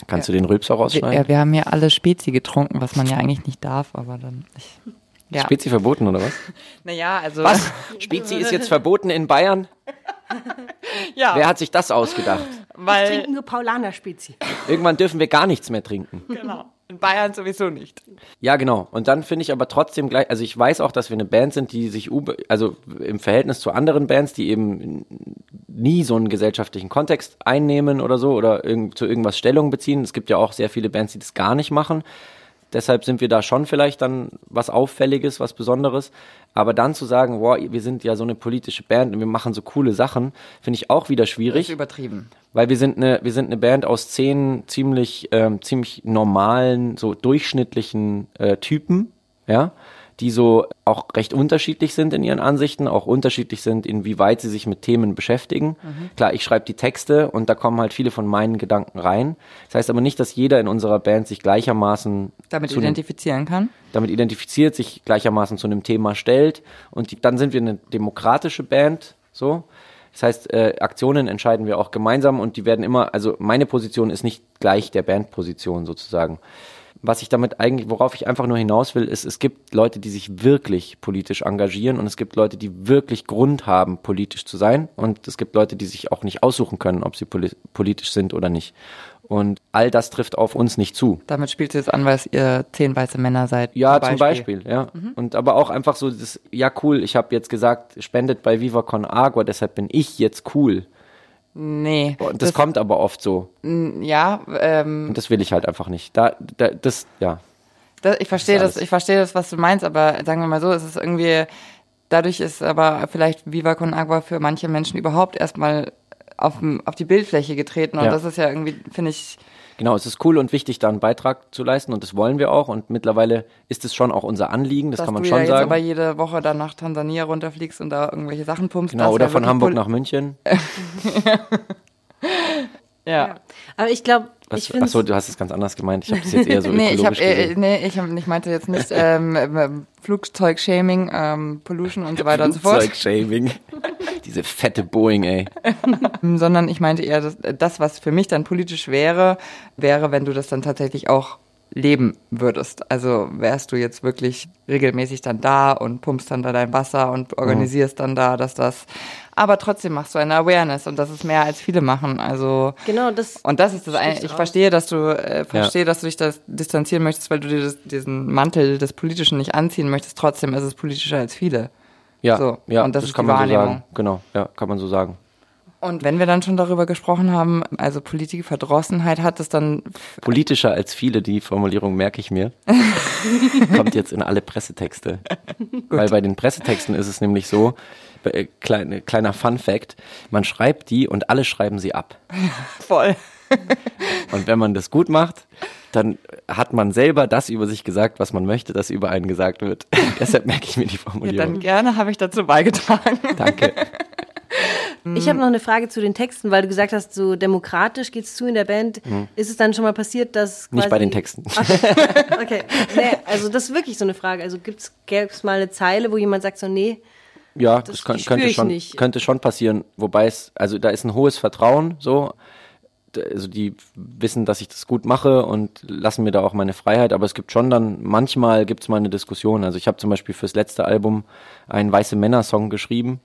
[SPEAKER 3] kannst
[SPEAKER 1] Ja.
[SPEAKER 3] du den Rülpser
[SPEAKER 1] Wir,
[SPEAKER 3] rausschneiden?
[SPEAKER 1] ja, wir haben ja alle Spezi getrunken, was man ja eigentlich nicht darf, aber dann. Ich, ja.
[SPEAKER 3] Spezi verboten oder was?
[SPEAKER 1] Naja, also.
[SPEAKER 3] Was? Spezi ist jetzt verboten in Bayern?
[SPEAKER 1] Ja,
[SPEAKER 3] Wer hat sich das ausgedacht?
[SPEAKER 1] weil.
[SPEAKER 2] Trinken nur Paulaner Spezi.
[SPEAKER 3] Irgendwann dürfen wir gar nichts mehr trinken.
[SPEAKER 1] Genau. In Bayern sowieso nicht.
[SPEAKER 3] Ja, genau. Und dann finde ich aber trotzdem gleich, also ich weiß auch, dass wir eine Band sind, die sich, also im Verhältnis zu anderen Bands, die eben nie so einen gesellschaftlichen Kontext einnehmen oder so oder irgend, zu irgendwas Stellung beziehen. Es gibt ja auch sehr viele Bands, die das gar nicht machen. Deshalb sind wir da schon vielleicht dann was Auffälliges, was Besonderes. Aber dann zu sagen, wow, wir sind ja so eine politische Band und wir machen so coole Sachen, finde ich auch wieder
[SPEAKER 1] Das ist
[SPEAKER 3] schwierig.
[SPEAKER 1] übertrieben.
[SPEAKER 3] Weil wir sind eine, wir sind eine Band aus zehn ziemlich, ähm, ziemlich normalen, so durchschnittlichen äh, Typen, ja, die so auch recht unterschiedlich sind in ihren Ansichten, auch unterschiedlich sind, inwieweit sie sich mit Themen beschäftigen. Klar, ich schreibe die Texte und da kommen halt viele von meinen Gedanken rein. Das heißt aber nicht, dass jeder in unserer Band sich gleichermaßen
[SPEAKER 1] Damit identifizieren kann.
[SPEAKER 3] damit identifiziert, sich gleichermaßen zu einem Thema stellt. Und die, dann sind wir eine demokratische Band, so, Das heißt, äh, Aktionen entscheiden wir auch gemeinsam und die werden immer, also meine Position ist nicht gleich der Bandposition sozusagen. Was ich damit eigentlich, worauf ich einfach nur hinaus will, ist, es gibt Leute, die sich wirklich politisch engagieren und es gibt Leute, die wirklich Grund haben, politisch zu sein und es gibt Leute, die sich auch nicht aussuchen können, ob sie poli politisch sind oder nicht. Und all das trifft auf uns nicht zu.
[SPEAKER 1] Damit spielt jetzt an, weil es ihr zehn weiße Männer seid.
[SPEAKER 3] Ja, zum Beispiel, zum Beispiel ja. Mhm. Und aber auch einfach so das, ja cool, ich habe jetzt gesagt, spendet bei Viva Con Agua, deshalb bin ich jetzt cool.
[SPEAKER 1] Nee.
[SPEAKER 3] Und das, das kommt aber oft so.
[SPEAKER 1] Ja, ähm.
[SPEAKER 3] Und das will ich halt einfach nicht. Da, da das, ja.
[SPEAKER 1] Das, ich verstehe das, das, ich verstehe das, was du meinst, aber sagen wir mal so, es ist irgendwie, dadurch ist aber vielleicht Viva Con Agua für manche Menschen überhaupt erstmal auf, auf die Bildfläche getreten. Und ja. das ist ja irgendwie, finde ich.
[SPEAKER 3] Genau, es ist cool und wichtig, da einen Beitrag zu leisten und das wollen wir auch. Und mittlerweile ist es schon auch unser Anliegen, das
[SPEAKER 1] Dass
[SPEAKER 3] kann man
[SPEAKER 1] du
[SPEAKER 3] schon
[SPEAKER 1] ja
[SPEAKER 3] sagen.
[SPEAKER 1] Jetzt aber jede Woche dann nach Tansania runterfliegst und da irgendwelche Sachen pumpst.
[SPEAKER 3] Genau, oder von Hamburg nach München.
[SPEAKER 1] ja. ja.
[SPEAKER 2] Aber ich glaube,
[SPEAKER 3] ich Achso, du hast es ganz anders gemeint. Ich habe es jetzt eher so
[SPEAKER 1] nee,
[SPEAKER 3] ich hab,
[SPEAKER 1] äh, nee, ich, hab, ich meinte jetzt nicht ähm, Flugzeug-Shaming, ähm, Pollution und so weiter und so fort.
[SPEAKER 3] Flugzeug-Shaming. Diese fette Boeing, ey.
[SPEAKER 1] Sondern ich meinte eher, dass, das, was für mich dann politisch wäre, wäre, wenn du das dann tatsächlich auch leben würdest. Also wärst du jetzt wirklich regelmäßig dann da und pumpst dann da dein Wasser und organisierst mhm. dann da, dass das. Aber trotzdem machst du eine Awareness und das ist mehr als viele machen. Also
[SPEAKER 2] genau das.
[SPEAKER 1] Und das ist das eine. Ich verstehe, dass du äh, verstehe, ja. dass du dich das distanzieren möchtest, weil du dir das, diesen Mantel des Politischen nicht anziehen möchtest. Trotzdem ist es politischer als viele.
[SPEAKER 3] Ja,
[SPEAKER 1] so.
[SPEAKER 3] ja,
[SPEAKER 1] und das,
[SPEAKER 3] das
[SPEAKER 1] ist
[SPEAKER 3] kann
[SPEAKER 1] die
[SPEAKER 3] man
[SPEAKER 1] Wahrnehmung.
[SPEAKER 3] so sagen. Genau, ja, kann man so sagen.
[SPEAKER 1] Und wenn wir dann schon darüber gesprochen haben, also Politikverdrossenheit hat es dann.
[SPEAKER 3] Politischer als viele, die Formulierung merke ich mir. Kommt jetzt in alle Pressetexte. Weil bei den Pressetexten ist es nämlich so, äh, kleine, kleiner Fun Fact, man schreibt die und alle schreiben sie ab.
[SPEAKER 1] Voll.
[SPEAKER 3] Und wenn man das gut macht, dann hat man selber das über sich gesagt, was man möchte, dass über einen gesagt wird. Deshalb merke ich mir die Formulierung.
[SPEAKER 1] Ja, dann gerne habe ich dazu beigetragen.
[SPEAKER 3] Danke.
[SPEAKER 2] Ich habe noch eine Frage zu den Texten, weil du gesagt hast, so demokratisch geht's zu in der Band. Mhm. Ist es dann schon mal passiert, dass
[SPEAKER 3] quasi Nicht bei den Texten.
[SPEAKER 2] Okay, okay. Nee, also das ist wirklich so eine Frage. Also gibt's gäb's mal eine Zeile, wo jemand sagt so nee,
[SPEAKER 3] ja, das, das kann, könnte schon
[SPEAKER 2] nicht.
[SPEAKER 3] könnte schon passieren, wobei es also da ist ein hohes Vertrauen so also die wissen, dass ich das gut mache und lassen mir da auch meine Freiheit, aber es gibt schon dann, manchmal gibt es mal eine Diskussion. Also ich habe zum Beispiel fürs letzte Album einen Weiße Männer-Song geschrieben,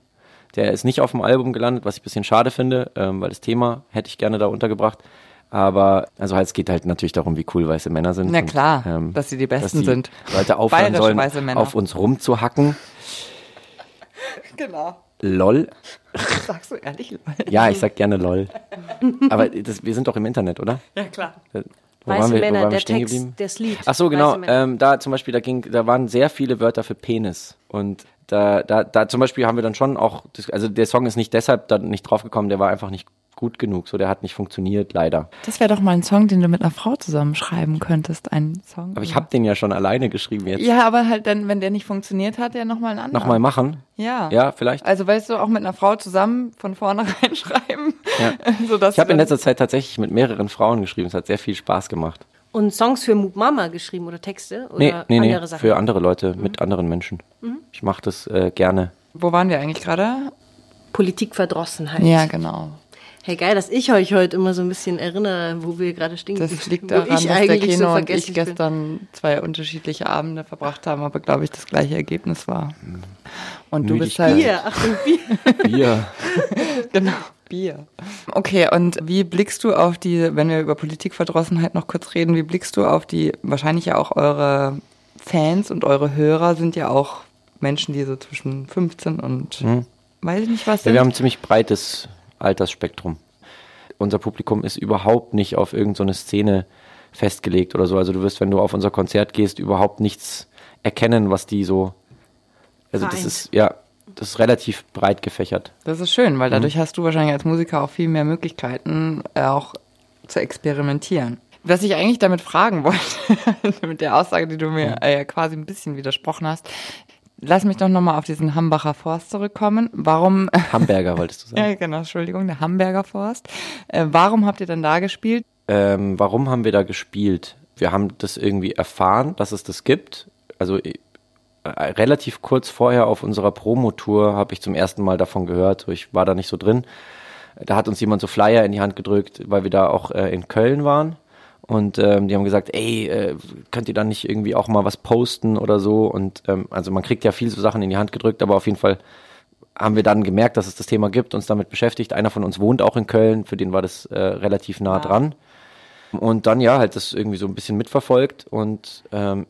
[SPEAKER 3] der ist nicht auf dem Album gelandet, was ich ein bisschen schade finde, ähm, weil das Thema hätte ich gerne da untergebracht. Aber also halt, es geht halt natürlich darum, wie cool weiße Männer sind.
[SPEAKER 1] Na klar, und, ähm, dass sie die Besten dass die
[SPEAKER 3] sind. Leute aufhören sollen, auf uns rumzuhacken.
[SPEAKER 1] Genau.
[SPEAKER 3] LOL.
[SPEAKER 1] Sagst du ehrlich LOL?
[SPEAKER 3] Ja, ich sag gerne LOL. Aber das, wir sind doch im Internet, oder?
[SPEAKER 1] Ja, klar.
[SPEAKER 2] Wo Weiße waren wir, Männer, wo waren wir stehen Text, geblieben? Das Lied.
[SPEAKER 3] Ach so, genau. Ähm, da zum Beispiel, da ging, da waren sehr viele Wörter für Penis. Und da, da, da zum Beispiel haben wir dann schon auch, also der Song ist nicht deshalb da nicht draufgekommen, der war einfach nicht gut genug. So, der hat nicht funktioniert, leider.
[SPEAKER 1] Das wäre doch mal ein Song, den du mit einer Frau zusammen schreiben könntest, ein Song.
[SPEAKER 3] Aber ich habe den ja schon alleine geschrieben jetzt.
[SPEAKER 1] Ja, aber halt dann, wenn der nicht funktioniert hat, ja nochmal einen anderen.
[SPEAKER 3] Nochmal machen?
[SPEAKER 1] Ja.
[SPEAKER 3] Ja, vielleicht.
[SPEAKER 1] Also weißt du, auch mit einer Frau zusammen von vornherein schreiben.
[SPEAKER 3] Ja. sodass ich habe in letzter Zeit tatsächlich mit mehreren Frauen geschrieben. Es hat sehr viel Spaß gemacht.
[SPEAKER 2] Und Songs für Mama geschrieben oder Texte? Oder
[SPEAKER 3] nee, nee,
[SPEAKER 2] andere
[SPEAKER 3] nee,
[SPEAKER 2] Sachen?
[SPEAKER 3] für andere Leute, mhm. mit anderen Menschen. Mhm. Ich mache das äh, gerne.
[SPEAKER 1] Wo waren wir eigentlich gerade?
[SPEAKER 2] Politikverdrossenheit.
[SPEAKER 1] Ja, genau.
[SPEAKER 2] Hey, geil, dass ich euch heute immer so ein bisschen erinnere, wo wir gerade stehen.
[SPEAKER 1] Das liegt daran, dass der Kino so und ich gestern bin. zwei unterschiedliche Abende verbracht haben, aber glaube ich das gleiche Ergebnis war. Und du bist halt...
[SPEAKER 2] Bier, Achtung, Bier.
[SPEAKER 3] Bier.
[SPEAKER 1] genau. Bier. Okay, und wie blickst du auf die, wenn wir über Politikverdrossenheit noch kurz reden, wie blickst du auf die, wahrscheinlich ja auch eure Fans und eure Hörer sind ja auch Menschen, die so zwischen 15 und hm. weiß ich nicht was sind.
[SPEAKER 3] Ja, wir haben ein ziemlich breites Altersspektrum. Unser Publikum ist überhaupt nicht auf irgendeine so Szene festgelegt oder so. Also du wirst, wenn du auf unser Konzert gehst, überhaupt nichts erkennen, was die so. Also Vereint. das ist, ja, das ist relativ breit gefächert.
[SPEAKER 1] Das ist schön, weil dadurch mhm. hast du wahrscheinlich als Musiker auch viel mehr Möglichkeiten, äh, auch zu experimentieren. Was ich eigentlich damit fragen wollte, mit der Aussage, die du mir äh, quasi ein bisschen widersprochen hast, Lass mich doch nochmal auf diesen Hambacher Forst zurückkommen. Warum?
[SPEAKER 3] Hamburger wolltest du sagen.
[SPEAKER 1] ja, genau, Entschuldigung, der Hamburger Forst. Äh, warum habt ihr denn da gespielt?
[SPEAKER 3] Ähm, warum haben wir da gespielt? Wir haben das irgendwie erfahren, dass es das gibt. Also äh, relativ kurz vorher auf unserer Promotour habe ich zum ersten Mal davon gehört. So, ich war da nicht so drin. Da hat uns jemand so Flyer in die Hand gedrückt, weil wir da auch äh, in Köln waren. Und ähm, die haben gesagt, ey, äh, könnt ihr dann nicht irgendwie auch mal was posten oder so? Und ähm, also man kriegt ja viele so Sachen in die Hand gedrückt, aber auf jeden Fall haben wir dann gemerkt, dass es das Thema gibt, uns damit beschäftigt. Einer von uns wohnt auch in Köln, für den war das äh, relativ nah dran. Und dann ja, halt das irgendwie so ein bisschen mitverfolgt. Und ähm,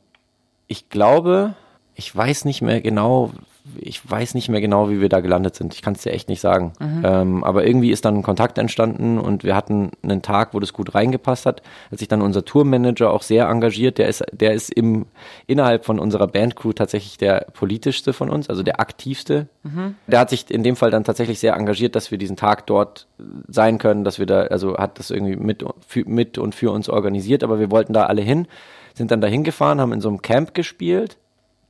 [SPEAKER 3] ich glaube, ich weiß nicht mehr genau, ich weiß nicht mehr genau, wie wir da gelandet sind. Ich kann es dir echt nicht sagen. Ähm, aber irgendwie ist dann ein Kontakt entstanden und wir hatten einen Tag, wo das gut reingepasst hat. Hat sich dann unser Tourmanager auch sehr engagiert. Der ist, der ist im, innerhalb von unserer Bandcrew tatsächlich der politischste von uns, also der aktivste. Der hat sich in dem Fall dann tatsächlich sehr engagiert, dass wir diesen Tag dort sein können, dass wir da, also hat das irgendwie mit, für, mit und für uns organisiert, aber wir wollten da alle hin, sind dann da hingefahren, haben in so einem Camp gespielt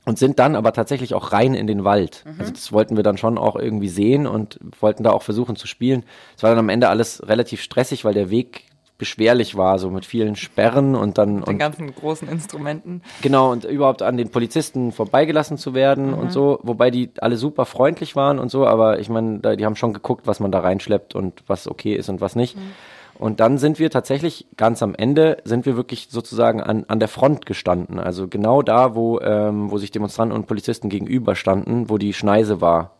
[SPEAKER 3] und sind dann aber tatsächlich auch rein in den Wald. Also das wollten wir dann schon auch irgendwie sehen und wollten da auch versuchen zu spielen. Es war dann am Ende alles relativ stressig, weil der Weg beschwerlich war, so mit vielen Sperren und dann
[SPEAKER 1] Den
[SPEAKER 3] und
[SPEAKER 1] ganzen großen Instrumenten.
[SPEAKER 3] genau und überhaupt an den Polizisten vorbeigelassen zu werden und so, wobei die alle super freundlich waren und so, aber ich meine, die haben schon geguckt, was man da reinschleppt und was okay ist und was nicht. Und dann sind wir tatsächlich ganz am Ende, sind wir wirklich sozusagen an, an der Front gestanden. Also genau da, wo, ähm, wo sich Demonstranten und Polizisten gegenüberstanden, wo die Schneise war.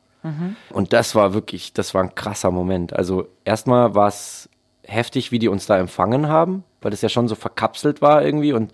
[SPEAKER 3] Und das war wirklich, das war ein krasser Moment. Also erstmal war es heftig, wie die uns da empfangen haben, weil das ja schon so verkapselt war irgendwie und,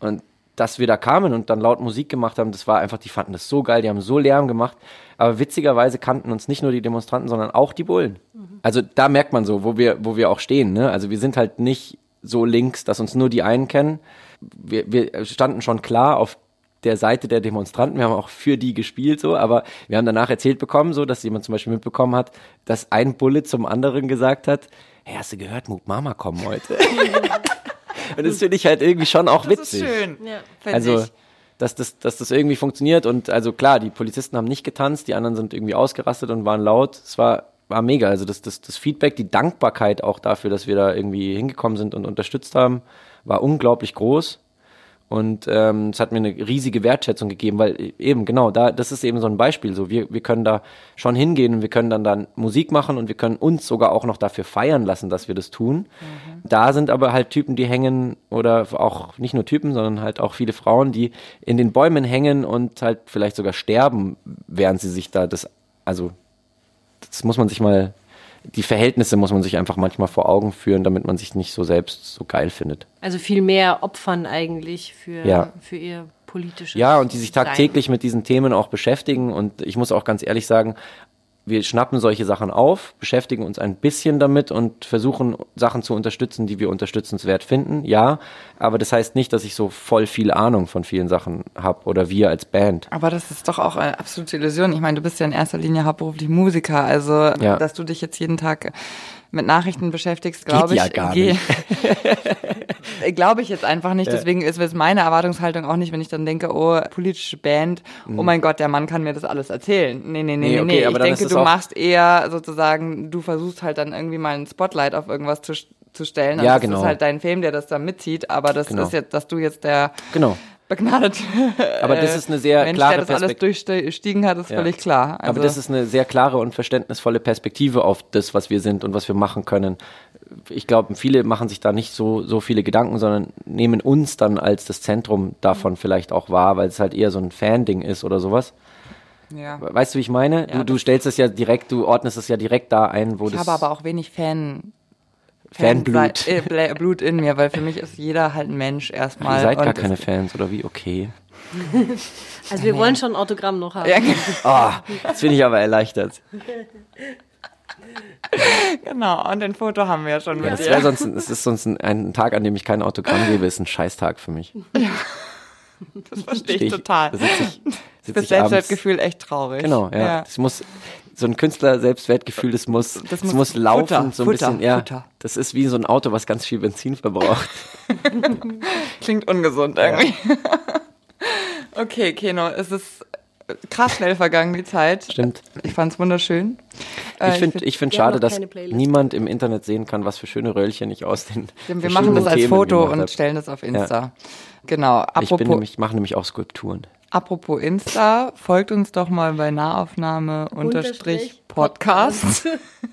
[SPEAKER 3] und dass wir da kamen und dann laut Musik gemacht haben, das war einfach, die fanden das so geil, die haben so Lärm gemacht. Aber witzigerweise kannten uns nicht nur die Demonstranten, sondern auch die Bullen. Also da merkt man so, wo wir, wo wir auch stehen. Ne? Also wir sind halt nicht so links, dass uns nur die einen kennen. Wir, wir standen schon klar auf der Seite der Demonstranten. Wir haben auch für die gespielt, so, aber wir haben danach erzählt bekommen, so, dass jemand zum Beispiel mitbekommen hat, dass ein Bulle zum anderen gesagt hat, hey, hast du gehört, Mook Mama kommen heute? Und das finde ich halt irgendwie schon auch
[SPEAKER 1] Das
[SPEAKER 3] witzig.
[SPEAKER 1] ist schön.
[SPEAKER 2] Ja.
[SPEAKER 3] Also,
[SPEAKER 1] ich.
[SPEAKER 3] Dass das, dass das irgendwie funktioniert und also klar, die Polizisten haben nicht getanzt, die anderen sind irgendwie ausgerastet und waren laut. Es war, war mega. Also das, das, das Feedback, die Dankbarkeit auch dafür, dass wir da irgendwie hingekommen sind und unterstützt haben, war unglaublich groß. Und ähm, es hat mir eine riesige Wertschätzung gegeben, weil eben genau da, das ist eben so ein Beispiel. So, wir, wir können da schon hingehen und wir können dann dann Musik machen und wir können uns sogar auch noch dafür feiern lassen, dass wir das tun. Da sind aber halt Typen, die hängen oder auch nicht nur Typen, sondern halt auch viele Frauen, die in den Bäumen hängen und halt vielleicht sogar sterben, während sie sich da das, also das muss man sich mal, die Verhältnisse muss man sich einfach manchmal vor Augen führen, damit man sich nicht so selbst so geil findet.
[SPEAKER 2] Also viel mehr Opfern eigentlich für,
[SPEAKER 3] Ja.
[SPEAKER 2] für ihr politisches
[SPEAKER 3] Ja, und die sich
[SPEAKER 2] Sein.
[SPEAKER 3] tagtäglich mit diesen Themen auch beschäftigen. Und ich muss auch ganz ehrlich sagen, wir schnappen solche Sachen auf, beschäftigen uns ein bisschen damit und versuchen Sachen zu unterstützen, die wir unterstützenswert finden. Ja, aber das heißt nicht, dass ich so voll viel Ahnung von vielen Sachen habe oder wir als Band.
[SPEAKER 1] Aber das ist doch auch eine absolute Illusion. Ich meine, du bist ja in erster Linie hauptberuflich Musiker, also
[SPEAKER 3] Ja.
[SPEAKER 1] dass du dich jetzt jeden Tag mit Nachrichten beschäftigst, glaube ich.
[SPEAKER 3] ja gar nicht.
[SPEAKER 1] glaube ich jetzt einfach nicht. Deswegen ist es meine Erwartungshaltung auch nicht, wenn ich dann denke, oh, politische Band, oh mein Gott, der Mann kann mir das alles erzählen. Nee, nee, nee,
[SPEAKER 3] Nee,
[SPEAKER 1] nee,
[SPEAKER 3] okay,
[SPEAKER 1] nee. Ich denke, du machst eher sozusagen, du versuchst halt dann irgendwie mal ein Spotlight auf irgendwas zu, zu stellen. Und
[SPEAKER 3] Ja,
[SPEAKER 1] das
[SPEAKER 3] genau.
[SPEAKER 1] ist halt dein Film, der das dann mitzieht, aber das
[SPEAKER 3] Genau.
[SPEAKER 1] ist jetzt, dass du jetzt der
[SPEAKER 3] Genau.
[SPEAKER 1] Begnadete
[SPEAKER 3] Aber das ist eine sehr
[SPEAKER 1] Mensch,
[SPEAKER 3] klare
[SPEAKER 1] der das alles durchstiegen hat, ist
[SPEAKER 3] Ja.
[SPEAKER 1] völlig klar. Also,
[SPEAKER 3] Aber das ist eine sehr klare und verständnisvolle Perspektive auf das, was wir sind und was wir machen können. Ich glaube, viele machen sich da nicht so, so viele Gedanken, sondern nehmen uns dann als das Zentrum davon vielleicht auch wahr, weil es halt eher so ein Fan-Ding ist oder sowas.
[SPEAKER 1] ja.
[SPEAKER 3] Weißt du, wie ich meine?
[SPEAKER 1] Ja,
[SPEAKER 3] du, du stellst es ja direkt, du ordnest es ja direkt da ein, wo
[SPEAKER 1] Ich
[SPEAKER 3] das.
[SPEAKER 1] habe aber auch wenig Fan.
[SPEAKER 3] Fanblut.
[SPEAKER 1] Fan- äh, Blut in mir, weil für mich ist jeder halt ein Mensch erstmal.
[SPEAKER 3] Ihr seid gar keine Fans, oder wie? Okay.
[SPEAKER 2] Also wir wollen schon ein Autogramm noch haben.
[SPEAKER 1] Ja,
[SPEAKER 3] Ah, jetzt bin ich aber erleichtert.
[SPEAKER 1] genau. Und ein Foto haben wir ja schon mit
[SPEAKER 3] Das
[SPEAKER 1] dir.
[SPEAKER 3] sonst, es ist sonst ein, ein Tag, an dem ich kein Autogramm gebe, ist ein Scheißtag für mich.
[SPEAKER 1] Das verstehe
[SPEAKER 3] Steh
[SPEAKER 1] ich total.
[SPEAKER 3] Da sitze ich, sitz
[SPEAKER 1] Das. Selbstwertgefühl echt traurig.
[SPEAKER 3] Genau, ja. Das muss, so ein Künstler-Selbstwertgefühl, das muss, das
[SPEAKER 1] muss
[SPEAKER 3] muss, laufen,
[SPEAKER 1] Futter,
[SPEAKER 3] so ein
[SPEAKER 1] Futter,
[SPEAKER 3] bisschen, ja.
[SPEAKER 1] Futter.
[SPEAKER 3] Das ist wie so ein Auto, was ganz viel Benzin verbraucht.
[SPEAKER 1] Klingt ungesund irgendwie. Okay, Keno, es ist krass schnell vergangen, die Zeit.
[SPEAKER 3] Stimmt.
[SPEAKER 1] Ich fand's wunderschön. Äh,
[SPEAKER 3] Ich finde ich find schade, dass niemand im Internet sehen kann, was für schöne Röllchen ich aus den
[SPEAKER 1] wir machen das als
[SPEAKER 3] Themen
[SPEAKER 1] Foto und
[SPEAKER 3] hab.
[SPEAKER 1] stellen das auf Insta. Genau.
[SPEAKER 3] Ich bin
[SPEAKER 1] Apropos,
[SPEAKER 3] nämlich, mache nämlich auch Skulpturen.
[SPEAKER 1] Apropos Insta, folgt uns doch mal bei Nahaufnahme unterstrich Podcast.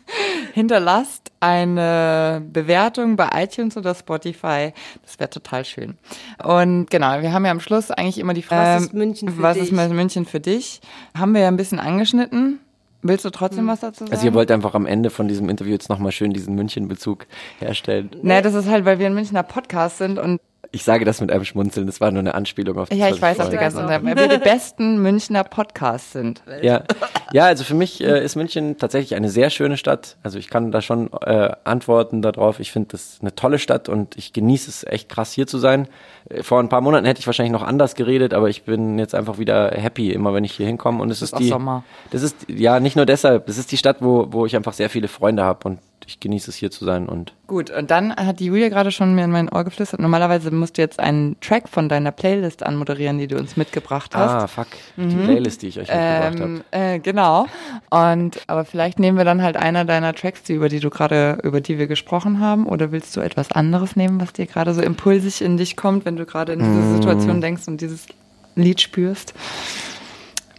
[SPEAKER 1] Hinterlasst eine Bewertung bei iTunes oder Spotify. Das wäre total schön. Und genau, wir haben ja am Schluss eigentlich immer die Frage,
[SPEAKER 2] Was ist München für
[SPEAKER 1] was
[SPEAKER 2] dich?
[SPEAKER 1] ist München für dich? Haben wir ja ein bisschen angeschnitten. Willst du trotzdem was dazu sagen?
[SPEAKER 3] Also ihr wollt einfach am Ende von diesem Interview jetzt nochmal schön diesen München-Bezug herstellen.
[SPEAKER 1] Nee, das ist halt, weil wir ein Münchner Podcast sind und
[SPEAKER 3] Ich sage das mit einem Schmunzeln, das war nur eine Anspielung auf das,
[SPEAKER 1] ja, ich weiß auf die ganze
[SPEAKER 2] auch.
[SPEAKER 1] Zeit, weil wir die besten Münchner Podcasts sind.
[SPEAKER 3] Ja, ja also für mich äh, ist München tatsächlich eine sehr schöne Stadt. Also ich kann da schon äh, antworten darauf. Ich finde das eine tolle Stadt und ich genieße es echt krass hier zu sein. Äh, Vor ein paar Monaten hätte ich wahrscheinlich noch anders geredet, aber ich bin jetzt einfach wieder happy, immer wenn ich hier hinkomme. Und es ist,
[SPEAKER 1] auch
[SPEAKER 3] die,
[SPEAKER 1] Sommer.
[SPEAKER 3] das ist ja nicht nur deshalb. Das ist die Stadt, wo wo ich einfach sehr viele Freunde habe und ich genieße es hier zu sein und
[SPEAKER 1] Gut, und dann hat die Julia gerade schon mir in mein Ohr geflüstert. Normalerweise musst du jetzt einen Track von deiner Playlist anmoderieren, die du uns mitgebracht hast.
[SPEAKER 3] ah fuck die Playlist, die ich euch mitgebracht habe.
[SPEAKER 1] Ähm, äh, genau. Und aber vielleicht nehmen wir dann halt einer deiner Tracks, die über die du gerade, über die wir gesprochen haben, oder willst du etwas anderes nehmen, was dir gerade so impulsig in dich kommt, wenn du gerade in diese Situation denkst und dieses Lied spürst?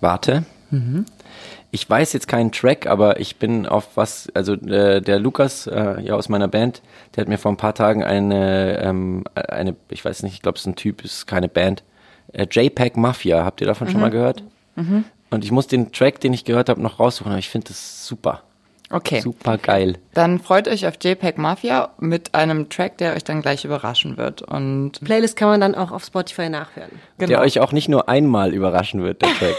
[SPEAKER 3] Warte. Ich weiß jetzt keinen Track, aber ich bin auf was, also äh, der Lukas, äh, ja aus meiner Band, der hat mir vor ein paar Tagen eine, ähm, eine, ich weiß nicht, ich glaube es ist ein Typ, ist keine Band, äh, JPEG Mafia, habt ihr davon schon mal gehört? Und ich muss den Track, den ich gehört habe, noch raussuchen, aber ich finde das super,
[SPEAKER 1] Okay.
[SPEAKER 3] super geil.
[SPEAKER 1] Dann freut euch auf JPEG Mafia mit einem Track, der euch dann gleich überraschen wird. Und
[SPEAKER 2] Playlist kann man dann auch auf Spotify nachhören.
[SPEAKER 1] genau.
[SPEAKER 3] Der euch auch nicht nur einmal überraschen wird, der Track,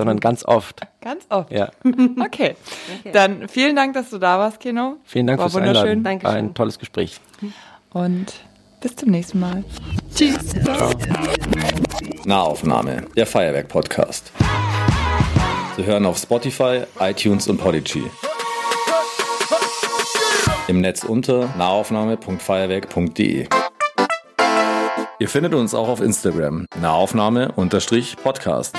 [SPEAKER 3] sondern ganz oft.
[SPEAKER 1] ganz oft.
[SPEAKER 3] Ja.
[SPEAKER 1] Okay. Dann vielen Dank, dass du da warst, Kino.
[SPEAKER 3] Vielen Dank
[SPEAKER 1] War
[SPEAKER 3] fürs
[SPEAKER 1] wunderschön.
[SPEAKER 3] Einladen. War
[SPEAKER 2] Dankeschön.
[SPEAKER 3] ein tolles Gespräch.
[SPEAKER 1] Und bis zum nächsten Mal.
[SPEAKER 5] Nahaufnahme, der Feuerwerk-Podcast. Zu hören auf Spotify, iTunes und Podigy. Im Netz unter nahaufnahme.feuerwerk.de. Ihr findet uns auch auf Instagram, nahaufnahme-podcast.